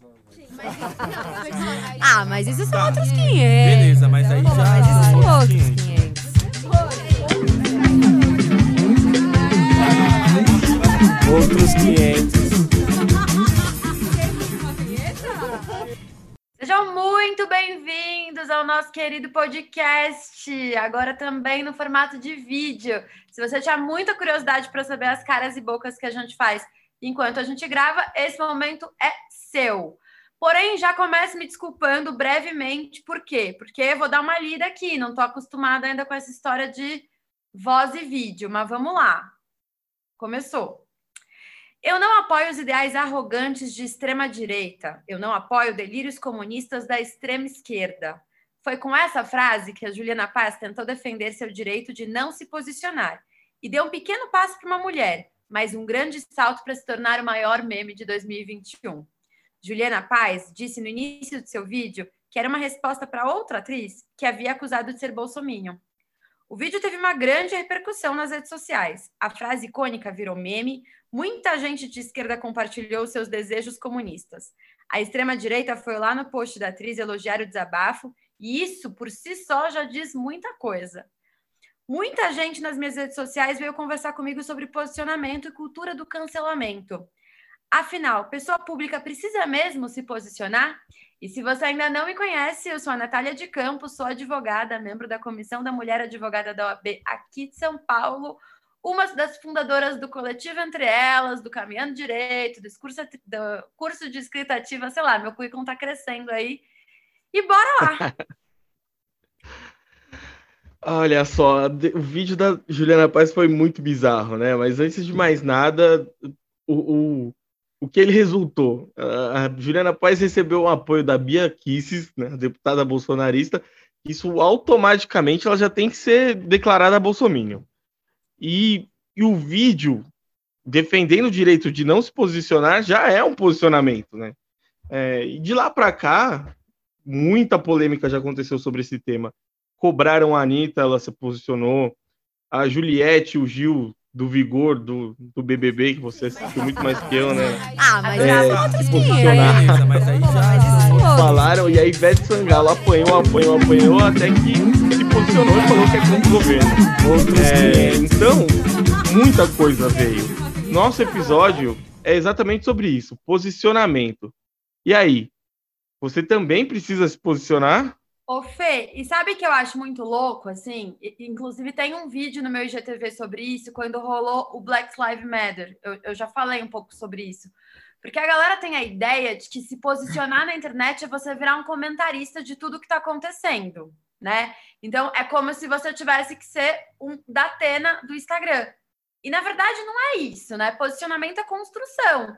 Ah, mas isso são Tá. outros 500. Beleza, mas aí Pô, já- Mas isso são outros outros 500. 500. Outros 500. Sejam muito bem-vindos ao nosso querido podcast, agora também no formato de vídeo. Se você tinha muita curiosidade para saber as caras e bocas que a gente faz enquanto a gente grava, esse momento é seu. Porém, já começo me desculpando brevemente, por quê? Porque eu vou dar uma lida aqui, não estou acostumada ainda com essa história de voz e vídeo, mas vamos lá. Começou. Eu não apoio os ideais arrogantes de extrema-direita. Eu não apoio delírios comunistas da extrema-esquerda. Foi com essa frase que a Juliana Paz tentou defender seu direito de não se posicionar e deu um pequeno passo para uma mulher, mas um grande salto para se tornar o maior meme de 2021. Juliana Paz disse no início do seu vídeo que era uma resposta para outra atriz que havia acusado de ser bolsominion. O vídeo teve uma grande repercussão nas redes sociais. A frase icônica virou meme, Muita gente de esquerda compartilhou seus desejos comunistas. A extrema-direita foi lá no post da atriz elogiar o desabafo, e isso por si só já diz muita coisa. Muita gente nas minhas redes sociais veio conversar comigo sobre posicionamento e cultura do cancelamento. Afinal, pessoa pública precisa mesmo se posicionar? E se você ainda não me conhece, eu sou a Natália de Campos, sou advogada, membro da Comissão da Mulher Advogada da OAB aqui de São Paulo, uma das fundadoras do coletivo Entre Elas, do Caminhando Direito, do curso, do curso de escrita ativa, sei lá, meu currículo está crescendo aí. E bora lá! Olha só, o vídeo da Juliana Paz foi muito bizarro, né? Mas antes de mais nada, o, o, o que ele resultou? A Juliana Paz recebeu o apoio da Bia Kisses, né, deputada bolsonarista. Isso automaticamente ela já tem que ser declarada bolsominion. E, e, o vídeo defendendo o direito de não se posicionar já é um posicionamento, né? É, e de lá para cá, muita polêmica já aconteceu sobre esse tema. Cobraram a Anitta, ela se posicionou. A Juliette, o Gil do Vigor, do, do BBB, que você assistiu muito mais que eu, né? Ah, mas É, 500. posicionar. Beleza, mas aí já- outros. Falaram, e a Ivete Sangalo apanhou, apanhou, apanhou, até que se posicionou e falou que é contra o governo. É, 500. então, muita coisa veio. Nosso episódio é exatamente sobre isso, posicionamento. E aí, você também precisa se posicionar? Ô, Fê, e sabe que eu acho muito louco, assim? Inclusive, tem um vídeo no meu IGTV sobre isso, quando rolou o Black Lives Matter. Eu, eu já falei um pouco sobre isso. Porque a galera tem a ideia de que se posicionar na internet é você virar um comentarista de tudo que tá acontecendo, né? Então, é como se você tivesse que ser um da Atena do Instagram. E, na verdade, não é isso, né? Posicionamento é construção.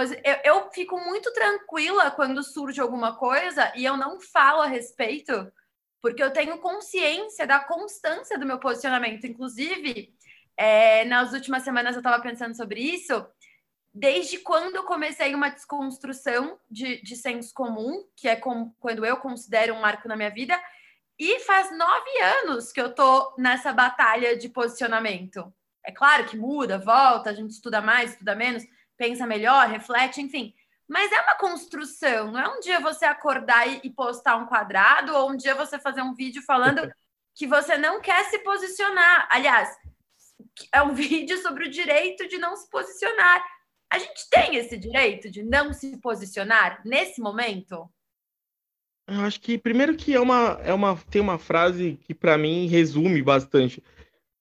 Eu, eu fico muito tranquila quando surge alguma coisa e eu não falo a respeito, porque eu tenho consciência da constância do meu posicionamento. Inclusive, é, nas últimas semanas eu estava pensando sobre isso. Desde quando eu comecei uma desconstrução de, de senso comum, que é com, quando eu considero um marco na minha vida, e faz nove anos que eu tô nessa batalha de posicionamento. É claro que muda, volta, a gente estuda mais, estuda menos, pensa melhor, reflete, enfim. Mas é uma construção, não é um dia você acordar e, e postar um quadrado, ou um dia você fazer um vídeo falando que você não quer se posicionar. Aliás, é um vídeo sobre o direito de não se posicionar. A gente tem esse direito de não se posicionar nesse momento? Eu acho que primeiro que é uma, é uma tem uma frase que para mim resume bastante,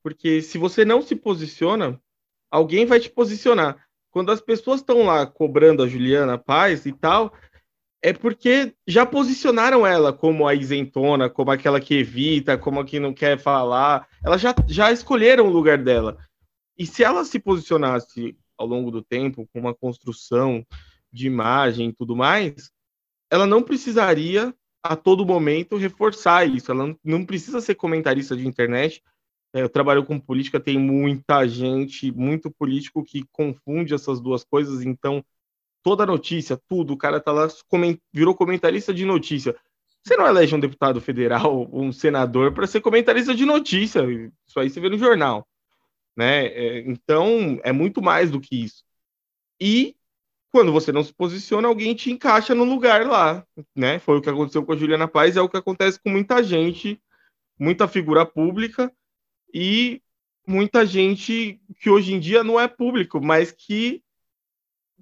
porque se você não se posiciona, alguém vai te posicionar. Quando as pessoas estão lá cobrando a Juliana Paz e tal, é porque já posicionaram ela como a isentona, como aquela que evita, como a que não quer falar. Elas já, já escolheram o lugar dela. E se ela se posicionasse ao longo do tempo com uma construção de imagem e tudo mais, ela não precisaria a todo momento reforçar isso. Ela não, precisa ser comentarista de internet. É, Eu trabalho com política, tem muita gente, muito político que confunde essas duas coisas. Então, toda notícia, tudo, o cara tá lá, virou comentarista de notícia. Você não elege um deputado federal, um senador, para ser comentarista de notícia. Isso aí você vê no jornal. Né? É, então, é muito mais do que isso. E quando você não se posiciona, alguém te encaixa no lugar lá, né? Foi o que aconteceu com a Juliana Paz, é o que acontece com muita gente, muita figura pública e muita gente que hoje em dia não é público, mas que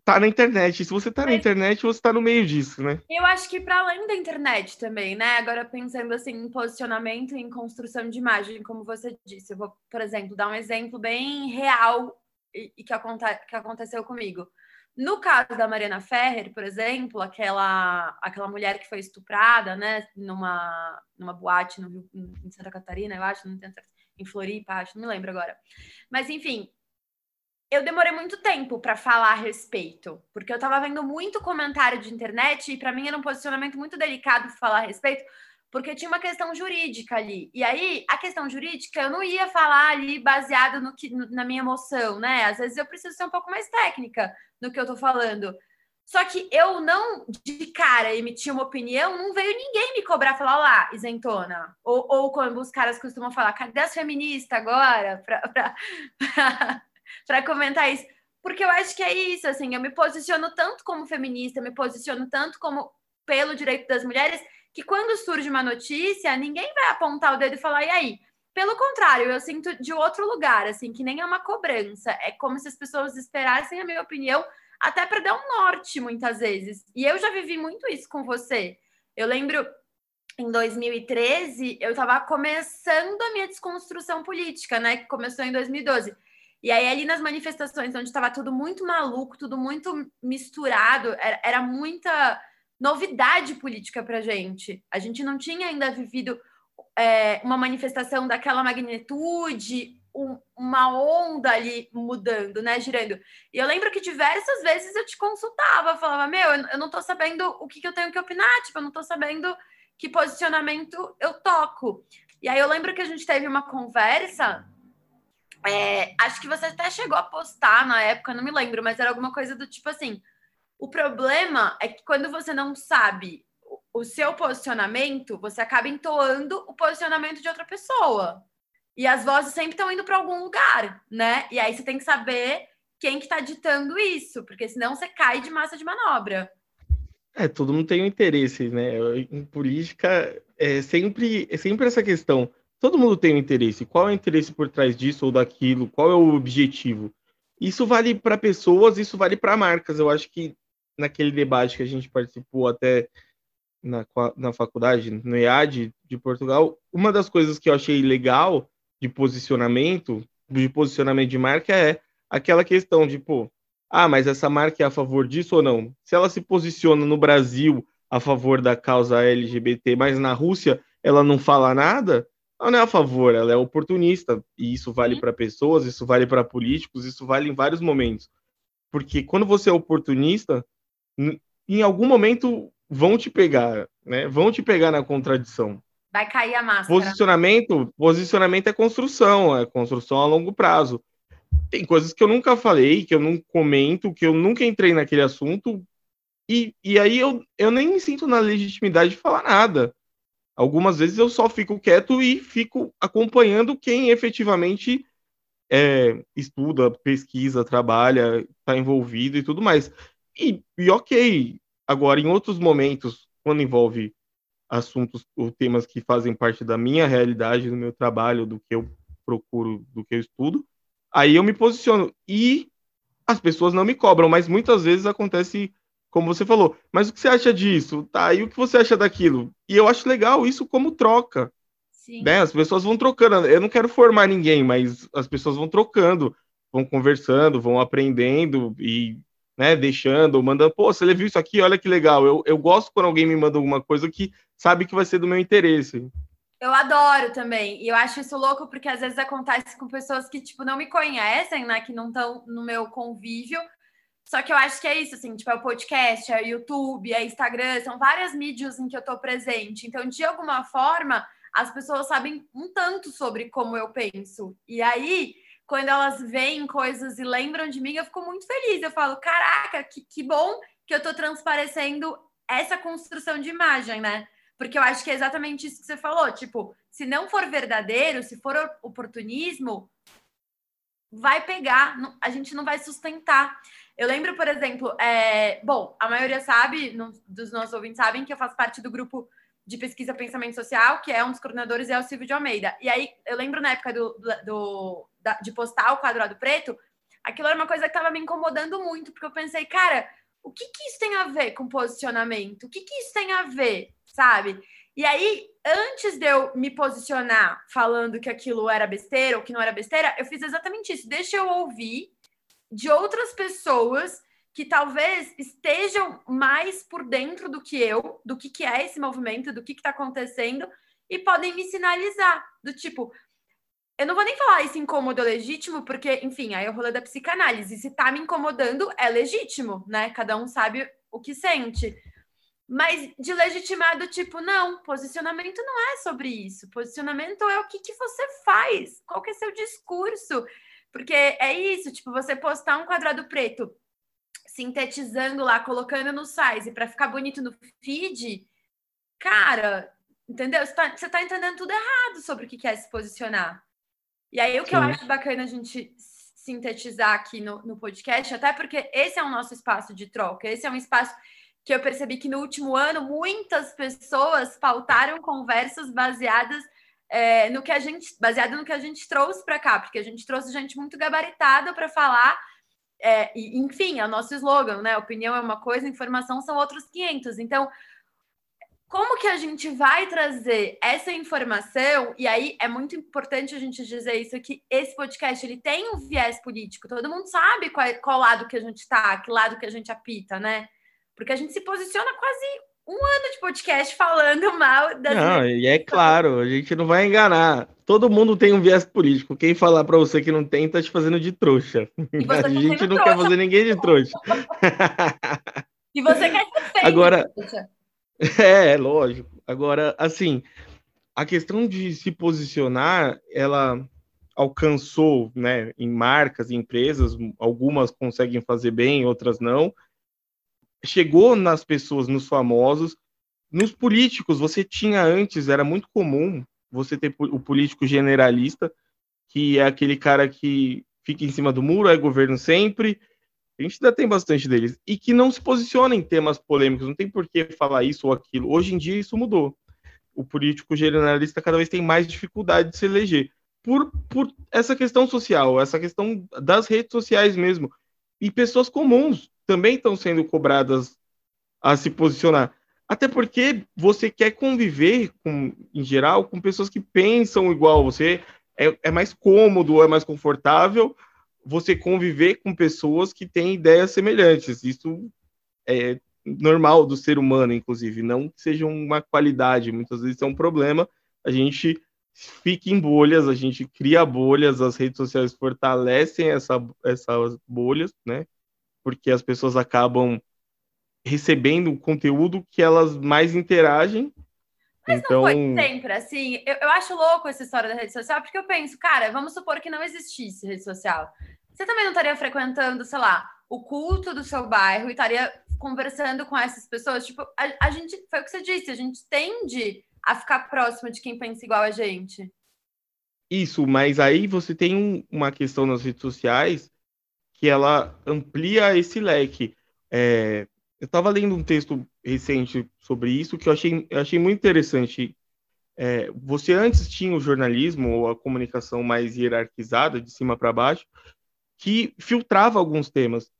tá na internet. Se você tá na internet, você tá no meio disso, né? Eu acho que para além da internet também, né? Agora pensando assim em posicionamento e em construção de imagem, como você disse, eu vou, por exemplo, dar um exemplo bem real e, e que, aconte que aconteceu comigo. No caso da Mariana Ferrer, por exemplo, aquela, aquela mulher que foi estuprada, né, numa, numa boate no Rio, em Santa Catarina, eu acho, não tenho certeza, em Floripa, acho, não me lembro agora. Mas, enfim, eu demorei muito tempo para falar a respeito, porque eu estava vendo muito comentário de internet e para mim era um posicionamento muito delicado falar a respeito, porque tinha uma questão jurídica ali. E aí, a questão jurídica, eu não ia falar ali baseado no que na minha emoção, né? Às vezes eu preciso ser um pouco mais técnica no que eu tô falando. Só que eu não, de cara, emitir uma opinião, não veio ninguém me cobrar, falar, lá, isentona. Ou, ou como os caras costumam falar, cadê as feministas agora? Para comentar isso. Porque eu acho que é isso, assim, eu me posiciono tanto como feminista, me posiciono tanto como pelo direito das mulheres, que quando surge uma notícia, ninguém vai apontar o dedo e falar, e aí? Pelo contrário, eu sinto de outro lugar, assim, que nem é uma cobrança. É como se as pessoas esperassem a minha opinião, até para dar um norte, muitas vezes. E eu já vivi muito isso com você. Eu lembro em 2013, eu estava começando a minha desconstrução política, né? Que começou em 2012. E aí, ali nas manifestações, onde estava tudo muito maluco, tudo muito misturado, era, era muita novidade política para gente. A gente não tinha ainda vivido é, uma manifestação daquela magnitude, um, uma onda ali mudando, né, girando. E eu lembro que diversas vezes eu te consultava, falava, meu, eu não tô sabendo o que, que eu tenho que opinar, tipo, eu não tô sabendo que posicionamento eu toco. E aí eu lembro que a gente teve uma conversa, é, acho que você até chegou a postar na época, não me lembro, mas era alguma coisa do tipo assim, o problema é que quando você não sabe o seu posicionamento, você acaba entoando o posicionamento de outra pessoa. E as vozes sempre estão indo para algum lugar, né? E aí você tem que saber quem que está ditando isso, porque senão você cai de massa de manobra. É, todo mundo tem um interesse, né? Em política é sempre, é sempre essa questão. Todo mundo tem um interesse. Qual é o interesse por trás disso ou daquilo? Qual é o objetivo? Isso vale para pessoas, isso vale para marcas. Eu acho que naquele debate que a gente participou até na, na faculdade, no EAD de Portugal, uma das coisas que eu achei legal de posicionamento, de posicionamento de marca, é aquela questão de, pô, ah, mas essa marca é a favor disso ou não? Se ela se posiciona no Brasil a favor da causa LGBT, mas na Rússia ela não fala nada, ela não é a favor, ela é oportunista. E isso vale para pessoas, isso vale para políticos, isso vale em vários momentos. Porque quando você é oportunista, em algum momento vão te pegar, né? Vão te pegar na contradição. Vai cair a máscara. Posicionamento, posicionamento é construção, é construção a longo prazo. Tem coisas que eu nunca falei, que eu não comento, que eu nunca entrei naquele assunto, e, e aí eu, eu nem me sinto na legitimidade de falar nada. Algumas vezes eu só fico quieto e fico acompanhando quem efetivamente é, estuda, pesquisa, trabalha, está envolvido e tudo mais. E, e ok, agora em outros momentos, quando envolve assuntos ou temas que fazem parte da minha realidade, do meu trabalho, do que eu procuro, do que eu estudo, aí eu me posiciono. E as pessoas não me cobram, mas muitas vezes acontece como você falou. Mas o que você acha disso? Tá, e o que você acha daquilo? E eu acho legal isso como troca. Sim. Né? As pessoas vão trocando. Eu não quero formar ninguém, mas as pessoas vão trocando, vão conversando, vão aprendendo e né, deixando, mandando, pô, você viu isso aqui? Olha que legal. Eu, eu gosto quando alguém me manda alguma coisa que sabe que vai ser do meu interesse. Eu adoro também. E eu acho isso louco porque às vezes acontece com pessoas que, tipo, não me conhecem, né? Que não estão no meu convívio. Só que eu acho que é isso, assim, tipo, é o podcast, é o YouTube, é Instagram, são várias mídias em que eu tô presente. Então, de alguma forma, as pessoas sabem um tanto sobre como eu penso. E aí, quando elas veem coisas e lembram de mim, eu fico muito feliz. Eu falo, caraca, que, que bom que eu tô transparecendo essa construção de imagem, né? Porque eu acho que é exatamente isso que você falou. Tipo, se não for verdadeiro, se for oportunismo, vai pegar, a gente não vai sustentar. Eu lembro, por exemplo, é... bom, a maioria sabe, no, dos nossos ouvintes sabem que eu faço parte do grupo de pesquisa Pensamento Social, que é um dos coordenadores é o Silvio de Almeida. E aí, eu lembro na época do, do de postar o quadrado preto, aquilo era uma coisa que estava me incomodando muito, porque eu pensei, cara, o que, que isso tem a ver com posicionamento? O que, que isso tem a ver, sabe? E aí, antes de eu me posicionar falando que aquilo era besteira ou que não era besteira, eu fiz exatamente isso. Deixa eu ouvir de outras pessoas que talvez estejam mais por dentro do que eu, do que, que é esse movimento, do que está acontecendo, e podem me sinalizar. Do tipo, eu não vou nem falar isso incômodo ou legítimo, porque, enfim, aí é o rolê da psicanálise. Se tá me incomodando, é legítimo, né? Cada um sabe o que sente. Mas de legitimado, tipo, não, posicionamento não é sobre isso. Posicionamento é o que, que você faz, qual que é seu discurso. Porque é isso, tipo, você postar um quadrado preto sintetizando lá, colocando no size para ficar bonito no feed, cara, entendeu? Você tá, tá entendendo tudo errado sobre o que é se posicionar. E aí, o que Sim. eu acho bacana a gente sintetizar aqui no, no podcast, até porque esse é o nosso espaço de troca, esse é um espaço que eu percebi que no último ano muitas pessoas pautaram conversas baseadas é, no que a gente, baseado no que a gente trouxe para cá, porque a gente trouxe gente muito gabaritada para falar. É, e, enfim, é o nosso slogan, né? Opinião é uma coisa, informação são outros 500. Então, como que a gente vai trazer essa informação? E aí é muito importante a gente dizer isso que esse podcast ele tem um viés político. Todo mundo sabe qual, qual lado que a gente está, que lado que a gente apita, né? Porque a gente se posiciona quase um ano de podcast falando mal das. Não, e é claro, a gente não vai enganar. Todo mundo tem um viés político. Quem falar para você que não tem, tá te fazendo de trouxa. A tá gente não trouxa. quer fazer ninguém de trouxa. E você quer ser feio, Agora. Trouxa. É, lógico. Agora, assim, a questão de se posicionar, ela alcançou, né, em marcas, em empresas, algumas conseguem fazer bem, outras não. Chegou nas pessoas, nos famosos, nos políticos, você tinha antes, era muito comum você ter o político generalista, que é aquele cara que fica em cima do muro, é governo sempre, a gente ainda tem bastante deles, e que não se posiciona em temas polêmicos, não tem por que falar isso ou aquilo. Hoje em dia isso mudou. O político generalista cada vez tem mais dificuldade de se eleger. Por, por essa questão social, essa questão das redes sociais mesmo. E pessoas comuns também estão sendo cobradas a se posicionar. Até porque você quer conviver, com, em geral, com pessoas que pensam igual você. É, é mais cômodo, é mais confortável você conviver com pessoas que têm ideias semelhantes. Isso é normal do ser humano, inclusive, não que seja uma qualidade, muitas vezes é um problema. A gente fica em bolhas, a gente cria bolhas, as redes sociais fortalecem essa, essas bolhas, né? Porque as pessoas acabam recebendo o conteúdo que elas mais interagem. Mas então... não foi sempre assim. Eu, eu acho louco essa história da rede social, porque eu penso, cara, vamos supor que não existisse rede social. Você também não estaria frequentando, sei lá, o culto do seu bairro e estaria conversando com essas pessoas? Tipo, a, a gente, foi o que você disse, a gente tende a ficar próximo de quem pensa igual a gente. Isso, mas aí você tem um, uma questão nas redes sociais que ela amplia esse leque. É, eu estava lendo um texto recente sobre isso que eu achei, eu achei muito interessante. É, você antes tinha o jornalismo ou a comunicação mais hierarquizada, de cima para baixo, que filtrava alguns temas.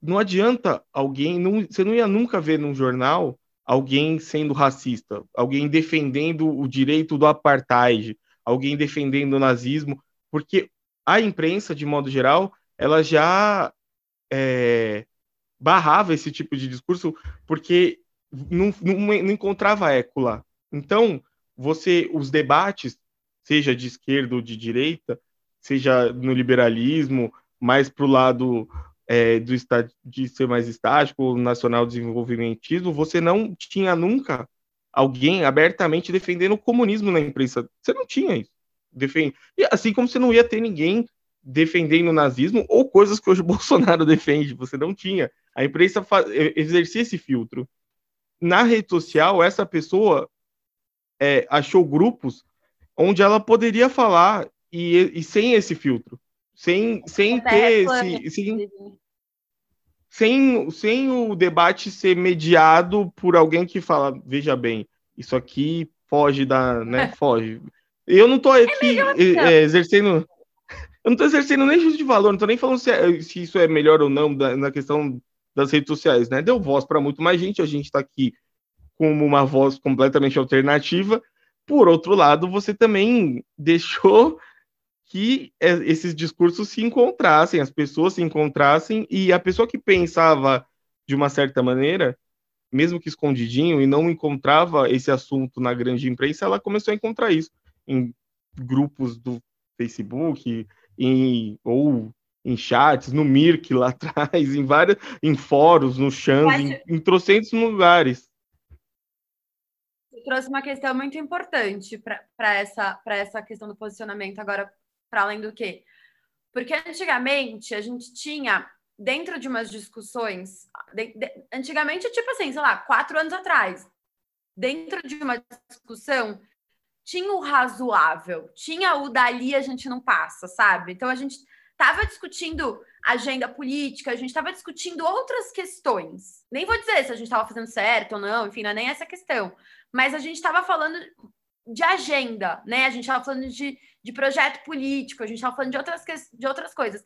Não adianta alguém, não, você não ia nunca ver num jornal alguém sendo racista, alguém defendendo o direito do apartheid, alguém defendendo o nazismo, porque a imprensa, de modo geral, ela já é, barrava esse tipo de discurso porque não, não, não encontrava eco lá. Então, você, os debates, seja de esquerda ou de direita, seja no liberalismo, mais para o lado é, do de ser mais estático, nacional desenvolvimentismo, você não tinha nunca alguém abertamente defendendo o comunismo na imprensa. Você não tinha isso. Defende... E assim como você não ia ter ninguém defendendo o nazismo ou coisas que hoje o Bolsonaro defende, você não tinha. A imprensa exercia esse filtro. Na rede social, essa pessoa é, achou grupos onde ela poderia falar e, e sem esse filtro sem, sem ter esse. Sem, sem, sem o debate ser mediado por alguém que fala, veja bem, isso aqui foge da, né, foge. Eu não tô aqui é, é, exercendo, eu não tô exercendo nem juízo de valor, não tô nem falando se, é, se isso é melhor ou não da, na questão das redes sociais, né? Deu voz para muito mais gente, a gente está aqui como uma voz completamente alternativa. Por outro lado, você também deixou que é, esses discursos se encontrassem, as pessoas se encontrassem, e a pessoa que pensava de uma certa maneira, mesmo que escondidinho, e não encontrava esse assunto na grande imprensa, ela começou a encontrar isso em grupos do Facebook, em, ou em chats, no Mirk lá atrás, em vários, em fóruns, no Xang, em, em trocentos lugares. Você trouxe uma questão muito importante para essa, essa questão do posicionamento agora, para além do quê? Porque antigamente a gente tinha, dentro de umas discussões, de, de, antigamente, tipo assim, sei lá, quatro anos atrás, dentro de uma discussão, tinha o razoável, tinha o dali a gente não passa, sabe? Então a gente estava discutindo agenda política, a gente estava discutindo outras questões. Nem vou dizer se a gente estava fazendo certo ou não, enfim, não é nem essa questão. Mas a gente estava falando de agenda, né? A gente estava falando de, de projeto político, a gente estava falando de outras, de outras coisas.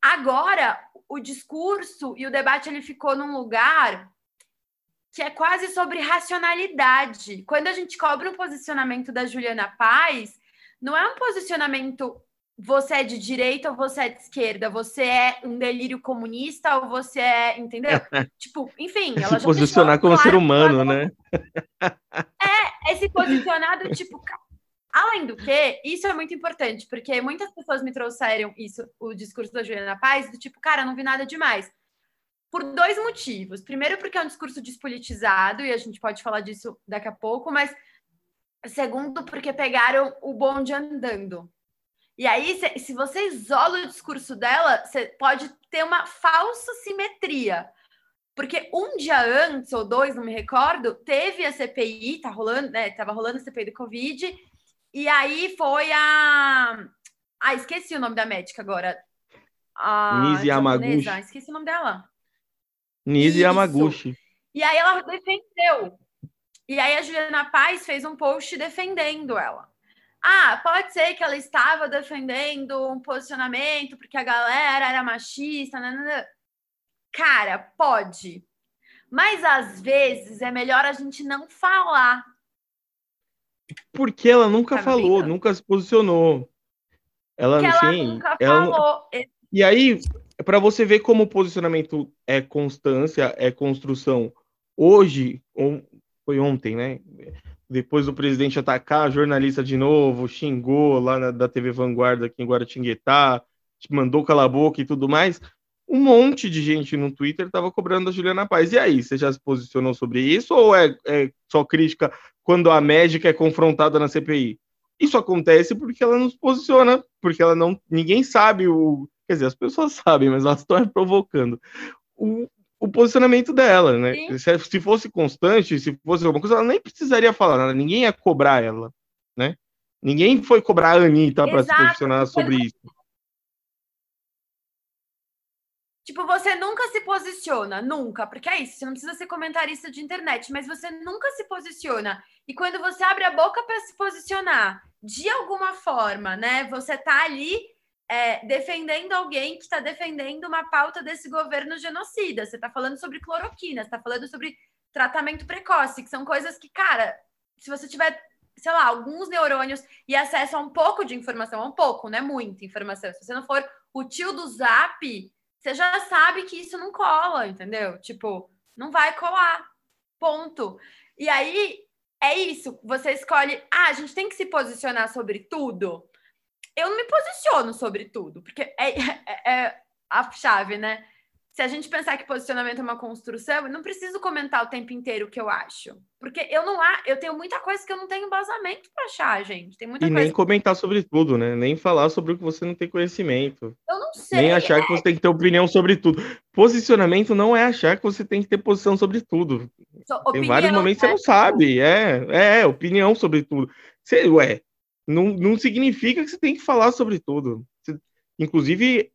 Agora, o discurso e o debate ele ficou num lugar que é quase sobre racionalidade. Quando a gente cobra um posicionamento da Juliana Paz, não é um posicionamento você é de direita ou você é de esquerda, você é um delírio comunista ou você é, entendeu? tipo, enfim, ela se posicionar como claro, ser humano, né? é, esse posicionado tipo, além do que, isso é muito importante, porque muitas pessoas me trouxeram isso, o discurso da Juliana Paz, do tipo, cara, não vi nada demais. Por dois motivos. Primeiro, porque é um discurso despolitizado, e a gente pode falar disso daqui a pouco, mas segundo, porque pegaram o bonde andando. E aí, se, se você isola o discurso dela, você pode ter uma falsa simetria. Porque um dia antes, ou dois, não me recordo, teve a CPI, tá rolando, né? Tava rolando a CPI do Covid, e aí foi a. Ah, esqueci o nome da médica agora. A Nise Yamaguchi. Esqueci o nome dela. Nise Yamaguchi. E aí ela defendeu. E aí a Juliana Paz fez um post defendendo ela. Ah, pode ser que ela estava defendendo um posicionamento porque a galera era machista. Nanana. Né, né, né. Cara, pode. Mas às vezes é melhor a gente não falar. Porque ela nunca tá falou, vendo? nunca se posicionou. Ela, porque ela nunca ela... falou. E aí, para você ver como o posicionamento é constância, é construção. Hoje, foi ontem, né? Depois do presidente atacar a jornalista de novo, xingou lá na, da TV Vanguarda aqui em Guaratinguetá, mandou calar a boca e tudo mais, um monte de gente no Twitter estava cobrando a Juliana Paz. E aí, você já se posicionou sobre isso ou é, é só crítica quando a médica é confrontada na CPI? Isso acontece porque ela não se posiciona, porque ela não. Ninguém sabe o. Quer dizer, as pessoas sabem, mas elas estão provocando. O, o posicionamento dela, né? Se, se, fosse constante, se fosse alguma coisa, ela nem precisaria falar nada, ninguém ia cobrar ela, né? Ninguém foi cobrar a Anitta para se posicionar sobre isso. Tipo, você nunca se posiciona, nunca, porque é isso, você não precisa ser comentarista de internet, mas você nunca se posiciona. E quando você abre a boca para se posicionar, de alguma forma, né? Você tá ali é, defendendo alguém que está defendendo uma pauta desse governo genocida. Você está falando sobre cloroquina, você está falando sobre tratamento precoce, que são coisas que, cara, se você tiver, sei lá, alguns neurônios e acesso a um pouco de informação, um pouco, não é muita informação. Se você não for o tio do zap, você já sabe que isso não cola, entendeu? Tipo, não vai colar. Ponto. E aí é isso. Você escolhe, ah, a gente tem que se posicionar sobre tudo eu não me posiciono sobre tudo, porque é, é, é, a chave, né? Se a gente pensar que posicionamento é uma construção, eu não preciso comentar o tempo inteiro o que eu acho. Porque eu não há, eu tenho muita coisa que eu não tenho embasamento para achar, gente. Tem muita e coisa nem comentar sobre tudo, né? Nem falar sobre o que você não tem conhecimento. Eu não sei. Nem achar é... que você tem que ter opinião sobre tudo. Posicionamento não é achar que você tem que ter posição sobre tudo. So, tem vários momentos que você não sabe. É, é, é, opinião sobre tudo. Você, ué, não, não significa que você tem que falar sobre tudo. Você, inclusive,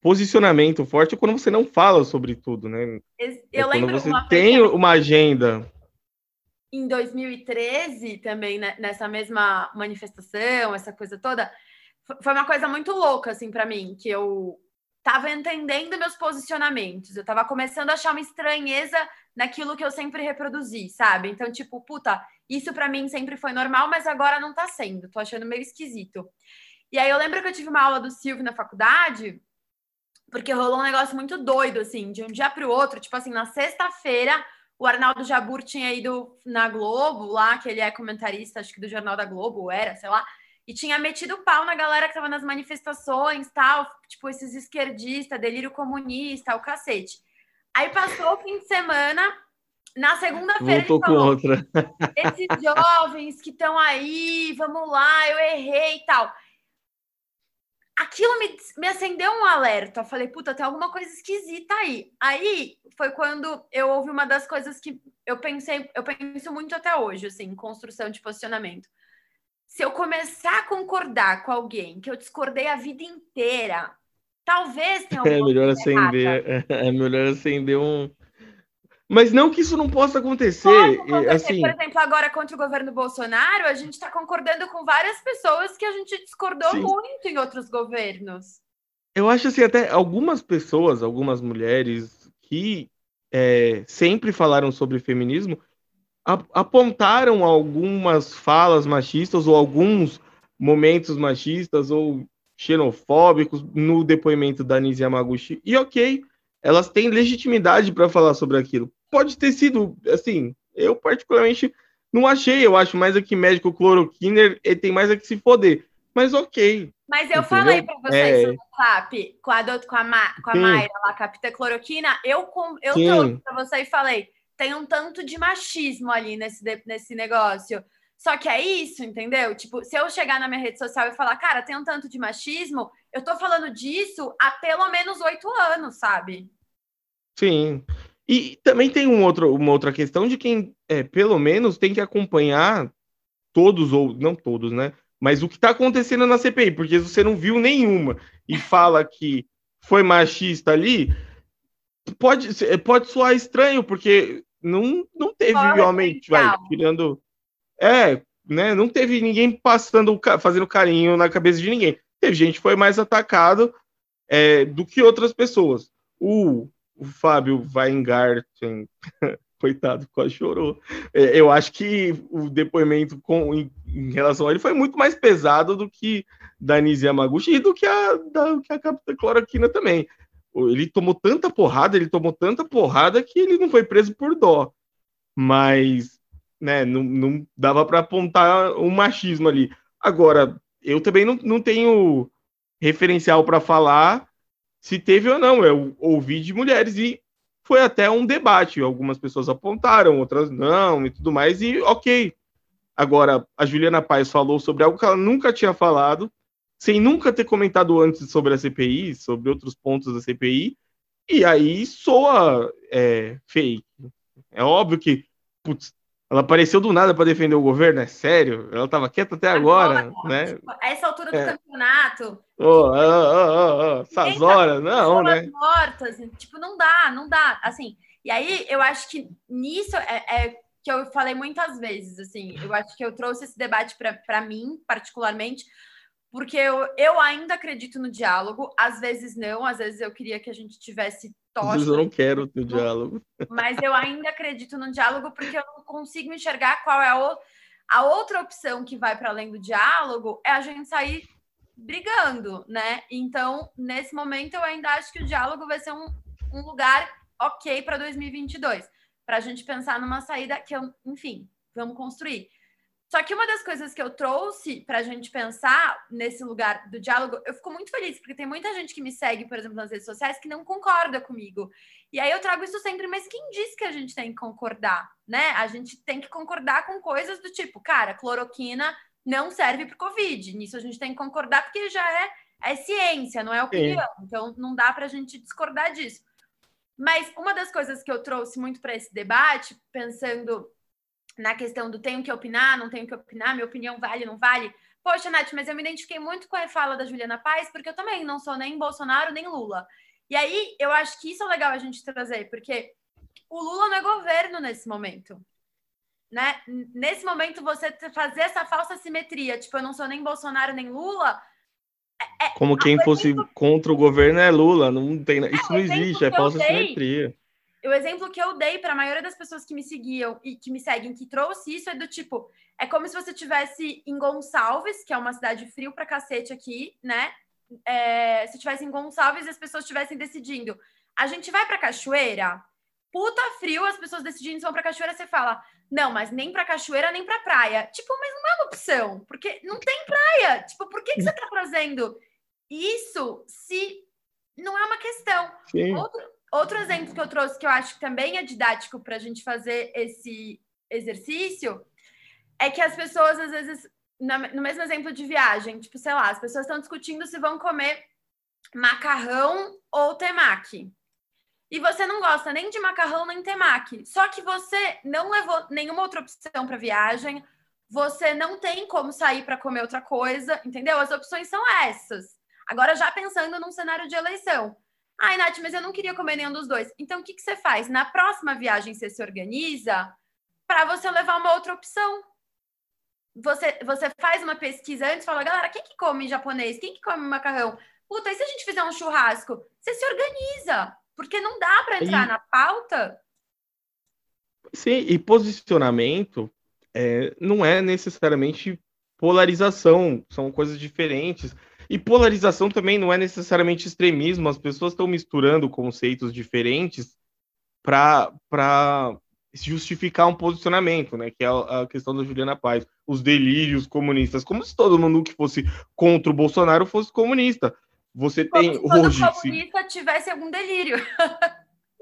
posicionamento forte é quando você não fala sobre tudo, né? Eu é lembro quando você uma tem uma agenda. em 2013 também né, nessa mesma manifestação, essa coisa toda, fo- foi uma coisa muito louca assim para mim, que eu tava entendendo meus posicionamentos, eu tava começando a achar uma estranheza naquilo que eu sempre reproduzi, sabe? Então, tipo, puta, isso para mim sempre foi normal, mas agora não tá sendo, tô achando meio esquisito. E aí eu lembro que eu tive uma aula do Silvio na faculdade, porque rolou um negócio muito doido, assim, de um dia para o outro. Tipo assim, na sexta-feira, o Arnaldo Jabur tinha ido na Globo, lá, que ele é comentarista, acho que do Jornal da Globo, era, sei lá, e tinha metido o pau na galera que tava nas manifestações, tal, tipo, esses esquerdistas, delírio comunista, o cacete. Aí passou o fim de semana, na segunda-feira ele Voltou com falou, outra. esses jovens que estão aí, vamos lá, eu errei e tal. Aquilo me, me acendeu um alerta. Eu falei, puta, tem alguma coisa esquisita aí. Aí foi quando eu ouvi uma das coisas que eu pensei, eu penso muito até hoje, assim, em construção de posicionamento. Se eu começar a concordar com alguém que eu discordei a vida inteira, talvez tenha É alguma melhor coisa errada. acender, é, é melhor acender um. Mas não que isso não possa acontecer. Pode acontecer. Assim, Por exemplo, agora contra o governo Bolsonaro, a gente está concordando com várias pessoas que a gente discordou Sim. muito em outros governos. eu acho assim, até algumas pessoas, algumas mulheres que é, sempre falaram sobre feminismo, apontaram algumas falas machistas ou alguns momentos machistas ou xenofóbicos no depoimento da Nise Yamaguchi. E ok, elas têm legitimidade para falar sobre aquilo. Pode ter sido, assim, eu particularmente não achei, eu acho mais aqui médico cloroquiner, ele tem mais a que se foder. Mas ok, Mas eu Entendeu? falei para vocês É. sobre o CLAP, com a, com a, Ma, com a. Mayra lá, com a picloroquina, eu, com, eu Sim. trouxe para você e falei, tem um tanto de machismo ali nesse, nesse negócio. Só que é isso, entendeu? Tipo, se eu chegar na minha rede social e falar, cara, tem um tanto de machismo, eu tô falando disso há pelo menos oito anos, sabe? Sim. E também tem um outro, uma outra questão de quem, é, pelo menos, tem que acompanhar todos, ou não todos, né? Mas o que está acontecendo na CPI, porque você não viu nenhuma e fala que foi machista ali, pode, pode soar estranho, porque não, não teve o realmente, vai, referencial? tirando. É, né? Não teve ninguém passando, fazendo carinho na cabeça de ninguém. Teve gente que foi mais atacado é, do que outras pessoas. O, o Fábio Weingarten, coitado, quase chorou. É, eu acho que o depoimento com, em, em relação a ele foi muito mais pesado do que da Nise Yamaguchi e do que a, da, que a Capitã Cloroquina também. Ele tomou tanta porrada, ele tomou tanta porrada que ele não foi preso por dó. Mas, né, não, não dava para apontar um machismo ali. Agora, eu também não, não tenho referencial para falar se teve ou não. Eu ouvi de mulheres e foi até um debate. Algumas pessoas apontaram, outras não e tudo mais, e ok. Agora, a Juliana Paz falou sobre algo que ela nunca tinha falado, sem nunca ter comentado antes sobre a CPI, sobre outros pontos da CPI, e aí soa é, fake. É óbvio que, putz, ela apareceu do nada para defender o governo, é sério? Ela estava quieta até agora, né? Tipo, a essa altura do É. campeonato, Oh, oh, oh, essas tá horas, não, né? mortas, tipo, não dá, não dá, assim. E aí, eu acho que nisso é, é que eu falei muitas vezes, assim, eu acho que eu trouxe esse debate para mim, particularmente, porque eu, eu ainda acredito no diálogo, às vezes não, às vezes eu queria que a gente tivesse tocha, eu não quero ter diálogo. mas eu ainda acredito no diálogo porque eu não consigo enxergar qual é a, o- a outra opção que vai para além do diálogo, é a gente sair brigando, né? Então, nesse momento, eu ainda acho que o diálogo vai ser um, um lugar ok para 2022, para a gente pensar numa saída que, eu, enfim, vamos construir. Só que uma das coisas que eu trouxe para a gente pensar nesse lugar do diálogo, eu fico muito feliz, porque tem muita gente que me segue, por exemplo, nas redes sociais, que não concorda comigo. E aí eu trago isso sempre, mas quem disse que a gente tem que concordar, né? A gente tem que concordar com coisas do tipo, cara, cloroquina não serve para Covid. Nisso a gente tem que concordar porque já é, é ciência, não é opinião. Então não dá para a gente discordar disso. Mas uma das coisas que eu trouxe muito para esse debate, pensando na questão do tenho que opinar, não tenho que opinar, minha opinião vale, não vale, poxa, Nath, mas eu me identifiquei muito com a fala da Juliana Paz, porque eu também não sou nem Bolsonaro nem Lula. E aí eu acho que isso é legal a gente trazer, porque o Lula não é governo nesse momento. Né? Nesse momento, você fazer essa falsa simetria, tipo, eu não sou nem Bolsonaro nem Lula. É, é Como quem fosse contra o governo é Lula, não tem, isso não existe, é falsa dei, simetria. O exemplo que eu dei para a maioria das pessoas que me seguiam e que me seguem, que trouxe isso, é do tipo: é como se você tivesse em Gonçalves, que é uma cidade frio pra cacete aqui, né? É, se tivesse em Gonçalves e as pessoas estivessem decidindo, a gente vai pra cachoeira? Puta frio, as pessoas decidindo se vão pra cachoeira, você fala, não, mas nem pra cachoeira, nem pra praia. Tipo, mas não é uma opção, porque não tem praia. Tipo, por que, que você tá trazendo isso se não é uma questão? Outro, outro exemplo que eu trouxe que eu acho que também é didático pra gente fazer esse exercício é que as pessoas, às vezes, no mesmo exemplo de viagem, tipo, sei lá, as pessoas estão discutindo se vão comer macarrão ou temaki. E você não gosta nem de macarrão nem temaki. Só que você não levou nenhuma outra opção para viagem, você não tem como sair para comer outra coisa, entendeu? As opções são essas. Agora, já pensando num cenário de eleição. Ai, Nath, mas eu não queria comer nenhum dos dois. Então, o que, que você faz? Na próxima viagem, você se organiza para você levar uma outra opção você, você faz uma pesquisa antes, fala, galera, quem que come japonês? Quem que come macarrão? Puta, e se a gente fizer um churrasco? Você se organiza, porque não dá para entrar e... na pauta. Sim, e posicionamento é, não é necessariamente polarização, são coisas diferentes. E polarização também não é necessariamente extremismo, as pessoas estão misturando conceitos diferentes para justificar um posicionamento, né? Que é a questão da Juliana Paz, os delírios comunistas, como se todo mundo que fosse contra o Bolsonaro fosse comunista. Você como tem se todo hoje comunista se... tivesse algum delírio.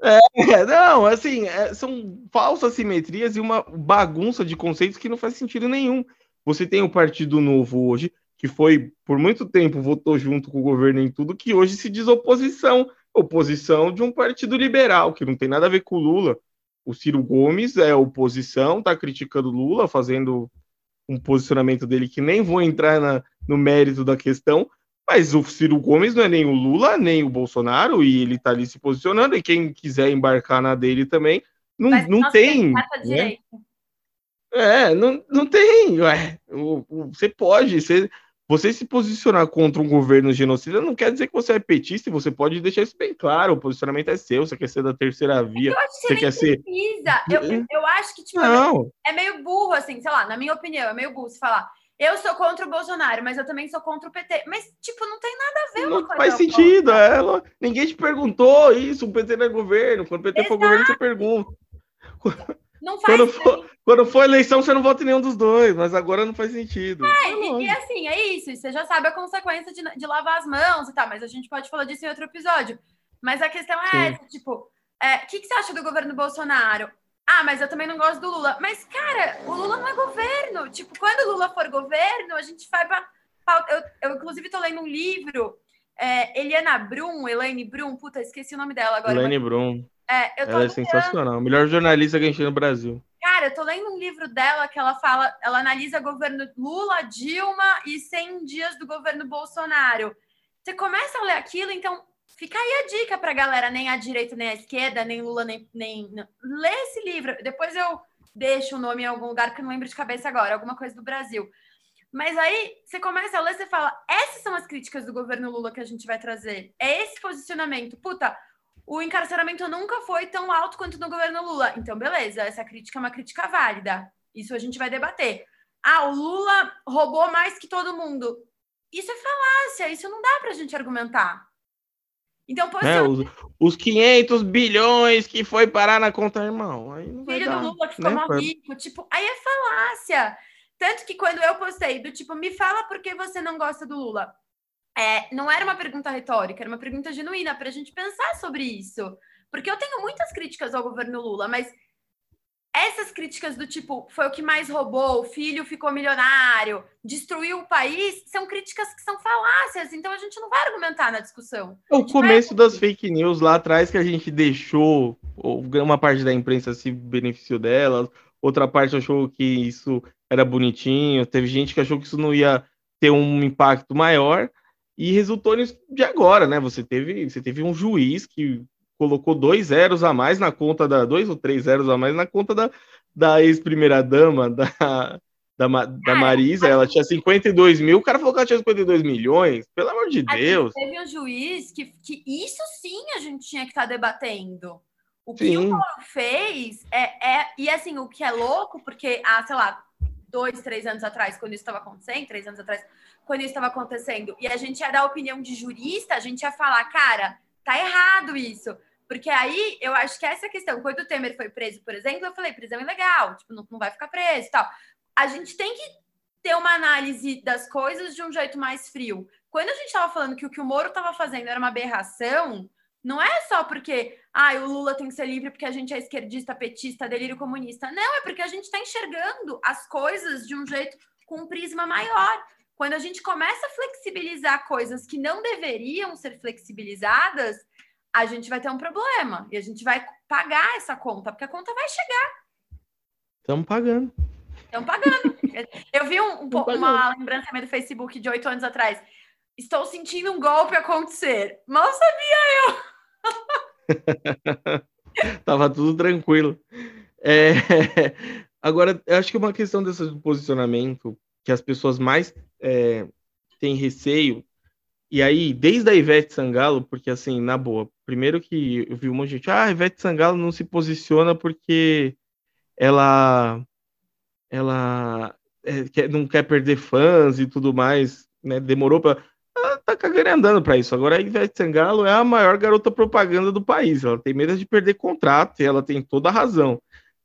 É, não, assim, é, são falsas simetrias e uma bagunça de conceitos que não faz sentido nenhum. Você tem o Partido Novo hoje, que foi por muito tempo votou junto com o governo em tudo, que hoje se diz oposição, oposição de um partido liberal, que não tem nada a ver com o Lula o Ciro Gomes é oposição, está criticando Lula, fazendo um posicionamento dele que nem vou entrar na, no mérito da questão, mas o Ciro Gomes não é nem o Lula, nem o Bolsonaro, e ele está ali se posicionando, e quem quiser embarcar na dele também, não, não tem. Né? É, não, não tem. Ué, você pode, você, você se posicionar contra um governo genocida não quer dizer que você é petista, e você pode deixar isso bem claro. O posicionamento é seu, você quer ser da terceira via. Eu acho que você, quer ser. Eu, eu acho que, tipo, não. é meio burro, assim, sei lá, na minha opinião, é meio burro se falar. Eu sou contra o Bolsonaro, mas eu também sou contra o PT. Mas, tipo, não tem nada a ver Não faz sentido, é, ninguém te perguntou isso, o PT não é governo. Quando o PT Exato. for governo, você pergunta. Não faz quando for, quando for eleição, você não vota em nenhum dos dois, mas agora não faz sentido. É, e, e, assim, é isso. Você já sabe a consequência de, de, lavar as mãos e tal, mas a gente pode falar disso em outro episódio. Mas a questão é Sim. essa, tipo, o é, que, que você acha do governo Bolsonaro? Ah, mas eu também não gosto do Lula. Mas, cara, o Lula não é governo. Tipo, quando o Lula for governo, a gente vai pra. Eu, eu inclusive, tô lendo um livro. É, Eliana Brum, Elaine Brum, puta, esqueci o nome dela agora. Elaine mas... Brum. É, ela é sensacional. Melhor jornalista que a gente tem no Brasil. Cara, eu tô lendo um livro dela que ela fala, ela analisa governo Lula, Dilma e 100 dias do governo Bolsonaro. Você começa a ler aquilo, então fica aí a dica pra galera, nem a direita, nem a esquerda, nem Lula, nem. nem... Lê esse livro. Depois eu deixo o nome em algum lugar que eu não lembro de cabeça agora, alguma coisa do Brasil. Mas aí você começa a ler, você fala: essas são as críticas do governo Lula que a gente vai trazer. É esse posicionamento. Puta, o encarceramento nunca foi tão alto quanto no governo Lula. Então, beleza, essa crítica é uma crítica válida. Isso a gente vai debater. Ah, o Lula roubou mais que todo mundo. Isso é falácia, isso não dá para a gente argumentar. Então, pode é, os, os 500 bilhões que foi parar na conta, irmão. Aí não Filho do Lula que ficou né? rico, tipo, aí é falácia. Tanto que quando eu postei do tipo, me fala por que você não gosta do Lula é, não era uma pergunta retórica, era uma pergunta genuína para a gente pensar sobre isso. Porque eu tenho muitas críticas ao governo Lula, mas essas críticas do tipo, foi o que mais roubou, o filho ficou milionário, destruiu o país, são críticas que são falácias, então a gente não vai argumentar na discussão. O começo vai... das fake news lá atrás que a gente deixou, uma parte da imprensa se beneficiou delas, outra parte achou que isso era bonitinho, teve gente que achou que isso não ia ter um impacto maior e resultou nisso de agora, né? Você teve, você teve um juiz que colocou dois zeros a mais na conta da dois ou três zeros a mais na conta da, da ex-primeira dama da, da, da Marisa, ela tinha 52 mil, o cara falou que ela tinha 52 milhões, pelo amor de Deus. Teve um juiz que, que isso sim a gente tinha que estar tá debatendo. O que sim. o Paulo fez é, é. E assim, o que é louco, porque, ah, sei lá, dois, três anos atrás, quando isso estava acontecendo, três anos atrás, quando isso estava acontecendo, e a gente ia dar opinião de jurista, a gente ia falar, cara, tá errado isso. Porque aí eu acho que essa é questão. Quando o Temer foi preso, por exemplo, eu falei, prisão ilegal, tipo, não, não vai ficar preso e tal. A gente tem que ter uma análise das coisas de um jeito mais frio. Quando a gente estava falando que o que o Moro estava fazendo era uma aberração, não é só porque ah, o Lula tem que ser livre porque a gente é esquerdista, petista, delírio comunista. Não, é porque a gente está enxergando as coisas de um jeito com um prisma maior. Quando a gente começa a flexibilizar coisas que não deveriam ser flexibilizadas, a gente vai ter um problema e a gente vai pagar essa conta, porque a conta vai chegar. Estamos pagando. Estão pagando. Eu vi um, um uma lembrança minha do Facebook de oito anos atrás. Estou sentindo um golpe acontecer. Mal sabia eu. Tava tudo tranquilo. É... Agora, eu acho que uma questão desse posicionamento que as pessoas mais é, têm receio e aí, desde a Ivete Sangalo, porque assim, na boa, primeiro que eu vi um monte de gente, ah, a Ivete Sangalo não se posiciona porque ela ela é, quer, não quer perder fãs e tudo mais, né? Demorou para ela tá cagando andando para isso. Agora a Ivete Sangalo é a maior garota propaganda do país. Ela tem medo de perder contrato e ela tem toda a razão.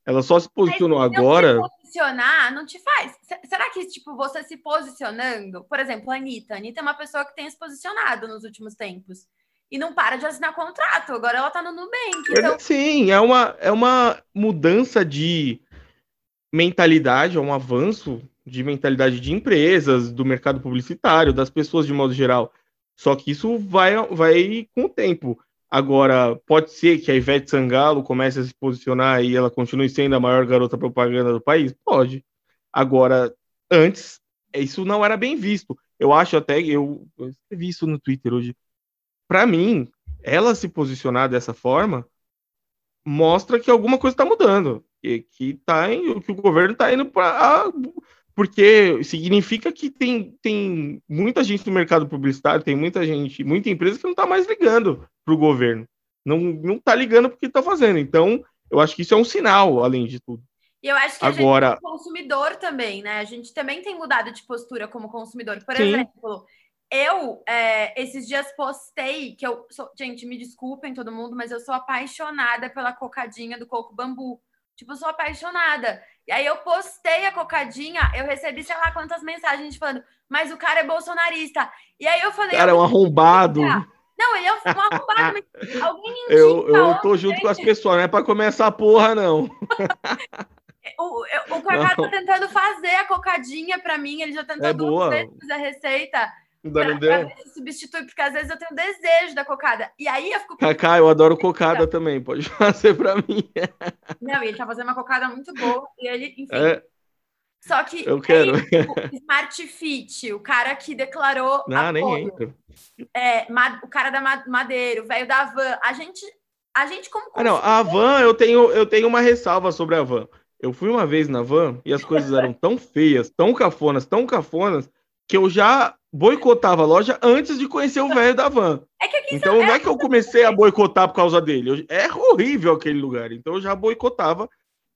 Ela só se posicionou agora. Posicionar não te faz. Será que, tipo, você se posicionando, por exemplo, a Anitta. A Anitta é uma pessoa que tem se posicionado nos últimos tempos. E não para de assinar contrato. Agora ela tá no Nubank. Então... Sim, é uma, é uma mudança de mentalidade, é um avanço de mentalidade de empresas, do mercado publicitário, das pessoas de modo geral. Só que isso vai, vai com o tempo. Agora, pode ser que a Ivete Sangalo comece a se posicionar e ela continue sendo a maior garota propaganda do país? Pode. Agora, antes, isso não era bem visto. Eu acho até, eu, eu escrevi isso no Twitter hoje. Para mim, ela se posicionar dessa forma mostra que alguma coisa está mudando. Que, que, tá em, que o governo está indo para porque significa que tem, tem muita gente no mercado publicitário, tem muita gente, muita empresa que não está mais ligando para o governo. Não, não tá ligando porque está fazendo. Então, eu acho que isso é um sinal, além de tudo. E eu acho que Agora... a gente consumidor também, né? A gente também tem mudado de postura como consumidor. Por Sim. exemplo, eu é, esses dias postei que eu sou, gente, me desculpem todo mundo, mas eu sou apaixonada pela cocadinha do coco bambu. Tipo, sou apaixonada. E aí eu postei a cocadinha, eu recebi sei lá quantas mensagens falando, mas o cara é bolsonarista. E aí eu falei. Cara, é um arrombado. Não, ele é um arrombado. Alguém eu, eu tô junto com as pessoas, não é pra comer essa porra, não. o, o Cacá tá tentando fazer a cocadinha pra mim, ele já tentou é boa. fazer a receita. Pra, pra substituir, porque às vezes eu tenho desejo da cocada. E aí eu fico. Cacá, eu adoro cocada também, pode fazer pra mim. Não, ele tá fazendo uma cocada muito boa. E ele, enfim. É. Só que eu quero. Aí, o Smart Fit, o cara que declarou. Não, apoio, nem entro. É, o cara da Madeira, o velho da van. A gente, a gente como. Ah, não, a van, eu tenho, eu tenho uma ressalva sobre a van. Eu fui uma vez na van e as coisas eram tão feias, tão cafonas, tão cafonas, que eu já boicotava a loja antes de conhecer o velho da van. É então não é que eu comecei a boicotar por causa dele. Eu, é horrível aquele lugar. Então eu já boicotava.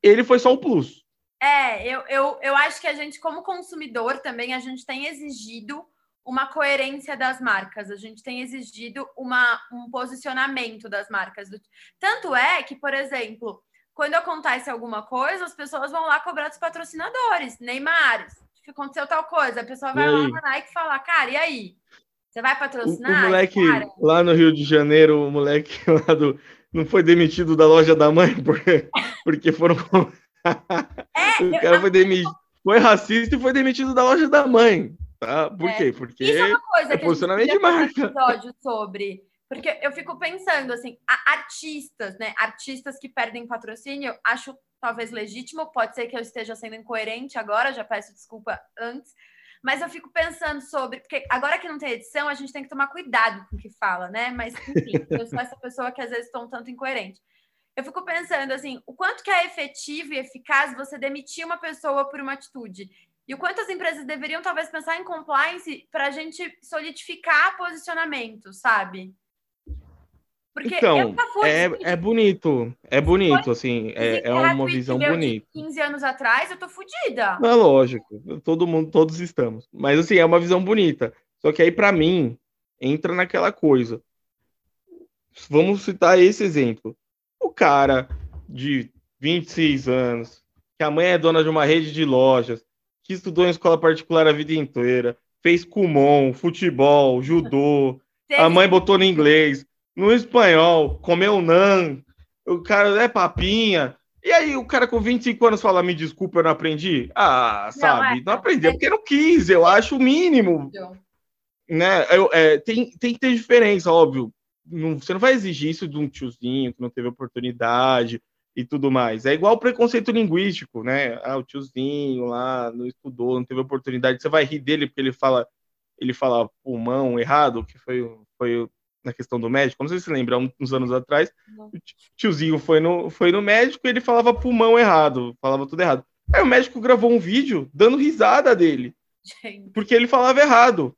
Ele foi só o plus. É, eu, eu, eu acho que a gente, como consumidor, também a gente tem exigido uma coerência das marcas, a gente tem exigido uma, um posicionamento das marcas. Tanto é que, por exemplo, quando acontece alguma coisa, as pessoas vão lá cobrar dos patrocinadores. Neymar, aconteceu tal coisa. A pessoa vai lá na Nike e fala, cara, e aí? Você vai patrocinar? O, o moleque cara? lá no Rio de Janeiro, o moleque lá do. Não foi demitido da loja da mãe porque, porque foram. É, o cara foi demitido. Foi racista e foi demitido da loja da mãe. Tá? Por é. quê? Porque Isso é uma coisa é que posicionamento de marca. Um episódio sobre. Porque eu fico pensando assim, artistas, né? Artistas que perdem patrocínio, acho talvez legítimo, pode ser que eu esteja sendo incoerente agora, já peço desculpa antes, Mas eu fico pensando sobre, porque agora que não tem edição, a gente tem que tomar cuidado com o que fala, né? Mas, enfim, eu sou essa pessoa que às vezes estou um tanto incoerente. Eu fico pensando assim, o quanto que é efetivo e eficaz você demitir uma pessoa por uma atitude. E o quanto as empresas deveriam talvez pensar em compliance para a gente solidificar posicionamento, sabe? Porque então, é, é bonito, é bonito, assim, é, é uma visão bonita. 15 anos atrás, eu tô fodida. Não, lógico, todo mundo, todos estamos. Mas, assim, é uma visão bonita. Só que aí, para mim, entra naquela coisa. Vamos citar esse exemplo. O cara de 26 anos, que a mãe é dona de uma rede de lojas, que estudou em escola particular a vida inteira, fez Kumon, futebol, judô, a mãe botou no inglês, no espanhol, comeu nan, o cara é papinha. E aí o cara com 25 anos fala, me desculpa, eu não aprendi? Ah, sabe, não, é, não aprendeu é, porque não quis, eu acho o mínimo. Né? Eu, é, tem, tem que ter diferença, óbvio. Não, você não vai exigir isso de um tiozinho que não teve oportunidade e tudo mais. É igual o preconceito linguístico, né? Ah, o tiozinho lá não estudou, não teve oportunidade. Você vai rir dele porque ele fala ele fala pulmão errado, que foi, foi na questão do médico, não sei se você lembra, uns anos atrás, não. o tiozinho foi no, foi no médico e ele falava pulmão errado, falava tudo errado. Aí o médico gravou um vídeo dando risada dele, Gente. porque ele falava errado.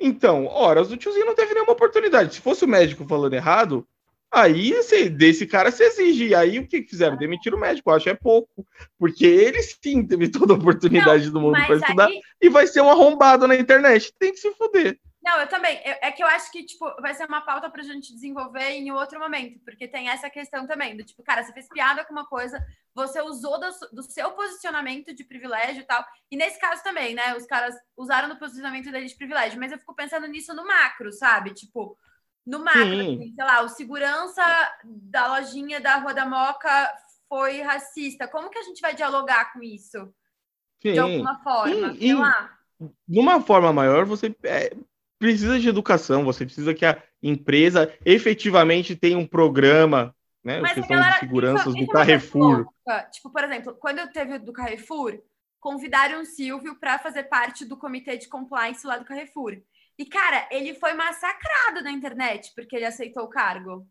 Então, horas, o tiozinho não teve nenhuma oportunidade. Se fosse o médico falando errado, aí você, desse cara se exige. Aí o que fizeram? Demitir o médico, eu acho é pouco. Porque ele sim teve toda a oportunidade não, do mundo para estudar aí... e vai ser um arrombado na internet. Tem que se fuder. Não, eu também. Eu, é que eu acho que, tipo, vai ser uma pauta pra gente desenvolver em outro momento, porque tem essa questão também, do tipo, cara, você fez piada com uma coisa, você usou do, do seu posicionamento de privilégio e tal. E nesse caso também, né? Os caras usaram do posicionamento deles de privilégio, mas eu fico pensando nisso no macro, sabe? Tipo, no macro, assim, sei lá, o segurança da lojinha da Rua da Moca foi racista. Como que a gente vai dialogar com isso? Sim. De alguma forma, Sim. sei lá. De uma forma maior, você é, precisa de educação, você precisa que a empresa efetivamente tenha um programa, né? Mas questão galera, de seguranças isso, do Carrefour. Tipo, por exemplo, quando eu teve do Carrefour, convidaram o Silvio para fazer parte do comitê de compliance lá do Carrefour. E, cara, ele foi massacrado na internet porque ele aceitou o cargo.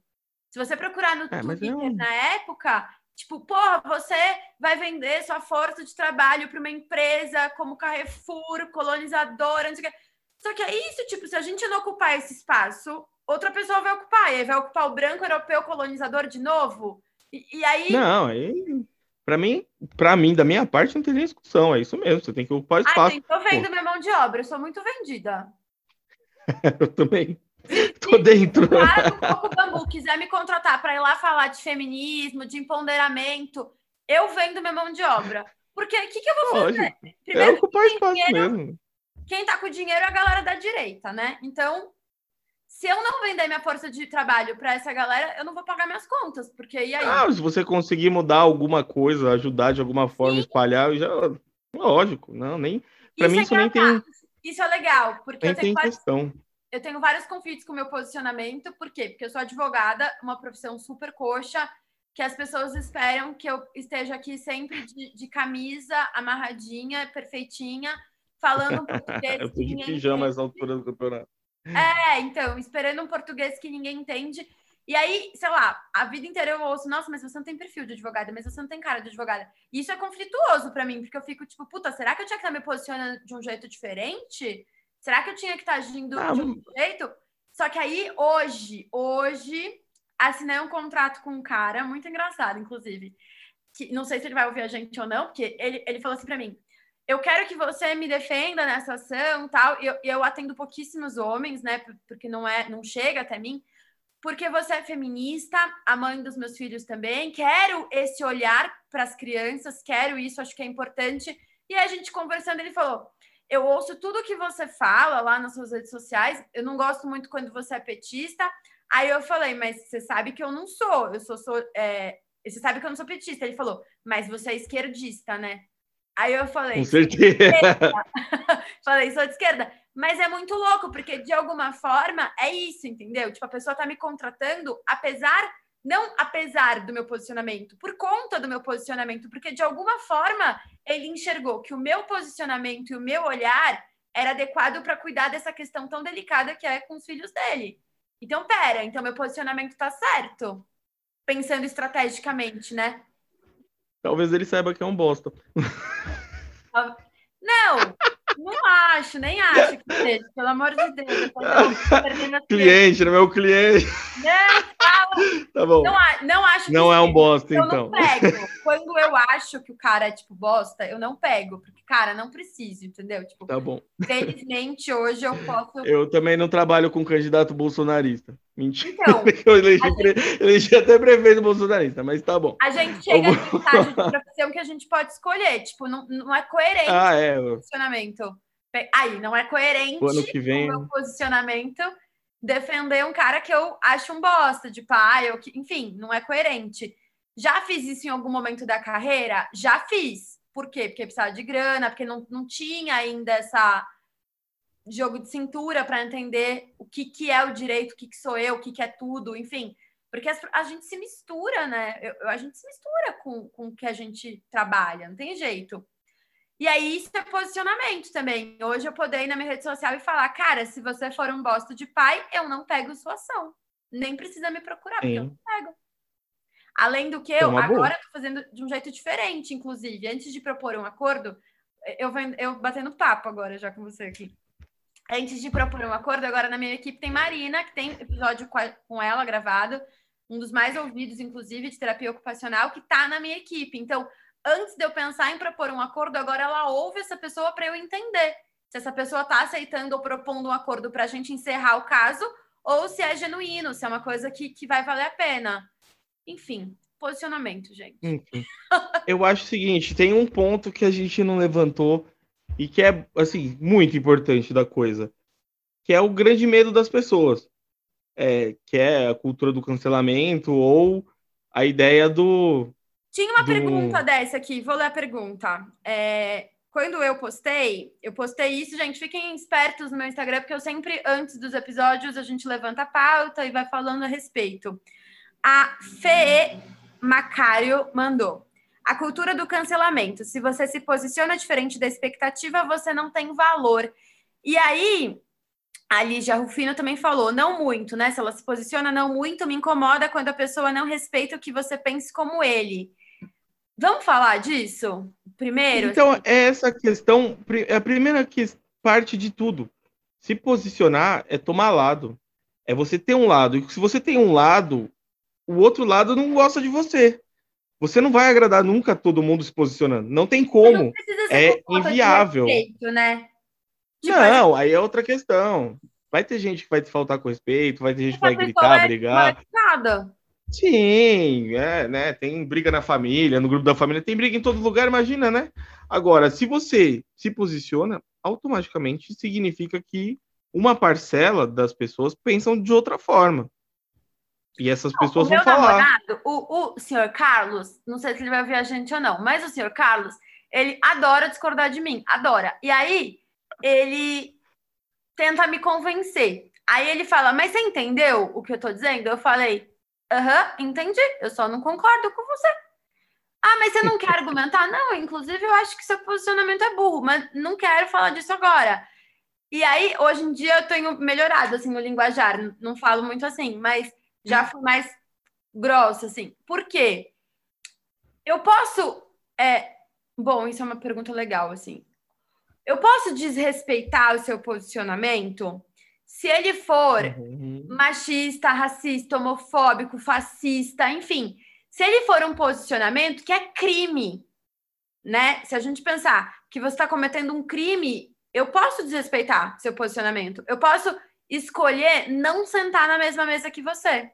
Se você procurar no é, Twitter eu... na época, tipo, porra, você vai vender sua força de trabalho para uma empresa como Carrefour, colonizadora, não sei o que. Só que é isso, tipo, se a gente não ocupar esse espaço, outra pessoa vai ocupar. E aí vai ocupar o branco europeu colonizador de novo. E, e aí. Não, aí. Pra mim, pra mim, da minha parte, não tem nem discussão. É isso mesmo, você tem que ocupar o espaço. Ai, tô vendo Pô. minha mão de obra, eu sou muito vendida. eu também. Tô dentro. Se o Bambu quiser me contratar para ir lá falar de feminismo, de empoderamento, eu vendo minha mão de obra. Porque o que, que eu vou fazer? Lógico. É Primeiro, é ocupar espaço dinheiro, mesmo quem tá com dinheiro é a galera da direita, né? Então, se eu não vender minha força de trabalho para essa galera, eu não vou pagar minhas contas, porque e aí? Ah, se você conseguir mudar alguma coisa, ajudar de alguma forma, Sim. espalhar, já lógico, não, nem para mim é isso nem tem Isso é legal, porque nem eu tenho tem questão. Eu tenho vários conflitos com o meu posicionamento, por quê? Porque eu sou advogada, uma profissão super coxa, que as pessoas esperam que eu esteja aqui sempre de, de camisa amarradinha, perfeitinha, falando um português. eu tô de pijama essa altura do campeonato. É, então, esperando um português que ninguém entende. E aí, sei lá, a vida inteira eu ouço, nossa, mas você não tem perfil de advogada, mas você não tem cara de advogada. E isso é conflituoso para mim, porque eu fico tipo, puta, será que eu tinha que estar me posicionando de um jeito diferente? Será que eu tinha que estar agindo ah, de um jeito? Só que aí, hoje, hoje, assinei um contrato com um cara, muito engraçado, inclusive. Que, não sei se ele vai ouvir a gente ou não, porque ele, ele falou assim para mim: eu quero que você me defenda nessa ação, tal. Eu, eu atendo pouquíssimos homens, né? Porque não é, não chega até mim. Porque você é feminista, a mãe dos meus filhos também. Quero esse olhar para as crianças, quero isso, acho que é importante. E a gente conversando, ele falou: eu ouço tudo que você fala lá nas suas redes sociais. Eu não gosto muito quando você é petista. Aí eu falei, mas você sabe que eu não sou. Eu sou, sou é... você sabe que eu não sou petista. Ele falou, mas você é esquerdista, né? Aí eu falei. Com certeza. falei, sou de esquerda. Mas é muito louco, porque de alguma forma é isso, entendeu? Tipo, a pessoa tá me contratando, apesar. Não apesar do meu posicionamento, por conta do meu posicionamento, porque de alguma forma ele enxergou que o meu posicionamento e o meu olhar era adequado para cuidar dessa questão tão delicada que é com os filhos dele. Então, pera, então meu posicionamento tá certo. Pensando estrategicamente, né? Talvez ele saiba que é um bosta. Não, não acho, nem acho que seja, pelo amor de Deus. as Cliente, não é meu cliente. Não. Tá bom. Não, a- não acho que Não é um bosta, Eu então. não pego. Quando eu acho que o cara é, tipo, bosta, eu não pego. Porque, cara, não preciso, entendeu? Tipo, Tá bom. felizmente, hoje eu posso... Eu também não trabalho com candidato bolsonarista. Mentira. Então, Eu elegi, a pre- elegi até prefeito bolsonarista, mas tá bom. a gente chega Eu no estágio de profissão que a gente pode escolher. Tipo, não, não é coerente Ah, é. o posicionamento. Pe- Aí, não é coerente O ano que vem. o meu posicionamento defender um cara que eu acho um bosta de pai, ou que, enfim, não é coerente. Já fiz isso em algum momento da carreira? Já fiz. Por quê? Porque precisava de grana, porque não, não tinha ainda essa jogo de cintura para entender o que, que é o direito, o que, que sou eu, o que, que é tudo, enfim. Porque as- a gente se mistura, né? Eu- a gente se mistura com, com o que a gente trabalha, não tem jeito. E aí, isso é posicionamento também. Hoje eu poder ir na minha rede social e falar, cara, se você for um bosta de pai, eu não pego sua ação. Nem precisa me procurar, porque eu Sim. não pego. Além do que, eu agora tô fazendo de um jeito diferente, inclusive. Antes de propor um acordo, eu, vou- eu batendo papo agora já com você aqui. Antes de propor um acordo, agora na minha equipe tem Marina, que tem episódio com ela gravado, um dos mais ouvidos, inclusive, de terapia ocupacional, que tá na minha equipe. Então, antes de eu pensar em propor um acordo, agora ela ouve essa pessoa para eu entender se essa pessoa está aceitando ou propondo um acordo para a gente encerrar o caso, ou se é genuíno, se é uma coisa que, que vai valer a pena. Enfim, posicionamento, gente. Enfim. Eu acho o seguinte, tem um ponto que a gente não levantou e que é, assim, muito importante da coisa, que é o grande medo das pessoas, é, que é a cultura do cancelamento ou a ideia do... Tinha uma do- pergunta dessa aqui, vou ler a pergunta. É, quando eu postei, eu postei isso, gente, fiquem espertos no meu Instagram, porque eu sempre, antes dos episódios, a gente levanta a pauta e vai falando a respeito. A Fê Macário mandou. A cultura do cancelamento. Se você se posiciona diferente da expectativa, você não tem valor. E aí, a Lígia Rufino também falou, não muito, né? Se ela se posiciona não muito, me incomoda quando a pessoa não respeita o que você pense como ele. Vamos falar disso primeiro? Então, é essa questão, é a primeira que, parte de tudo. Se posicionar é tomar lado. É você ter um lado. E se você tem um lado, o outro lado não gosta de você. Você não vai agradar nunca todo mundo se posicionando. Não tem como. Não É falta de inviável. respeito, né? Tipo, Não, aí é outra questão. Vai ter gente que vai te faltar com respeito, vai ter gente que vai gritar, é brigar. mal educada. Sim, é, né? Tem briga na família, no grupo da família, tem briga em todo lugar, imagina, né? Agora, se você se posiciona, automaticamente significa que uma parcela das pessoas pensam de outra forma. E essas pessoas o vão meu falar. namorado, o, o senhor Carlos, não sei se ele vai ouvir a gente ou não, mas o senhor Carlos, ele adora discordar de mim, adora. E aí, ele tenta me convencer. Aí ele fala, mas você entendeu o que eu tô dizendo? Eu falei, aham, entendi, eu só não concordo com você. Ah, mas você não quer argumentar? Não, inclusive eu acho que seu posicionamento é burro, mas não quero falar disso agora. E aí, hoje em dia, eu tenho melhorado, assim, no linguajar. Não falo muito assim, mas já fui mais grossa, assim. Por quê? Eu posso... É... Bom, isso é uma pergunta legal, assim. Eu posso desrespeitar o seu posicionamento se ele for Uhum. machista, racista, homofóbico, fascista, enfim. Se ele for um posicionamento que é crime, né? Se a gente pensar que você está cometendo um crime, eu posso desrespeitar seu posicionamento. Eu posso escolher não sentar na mesma mesa que você.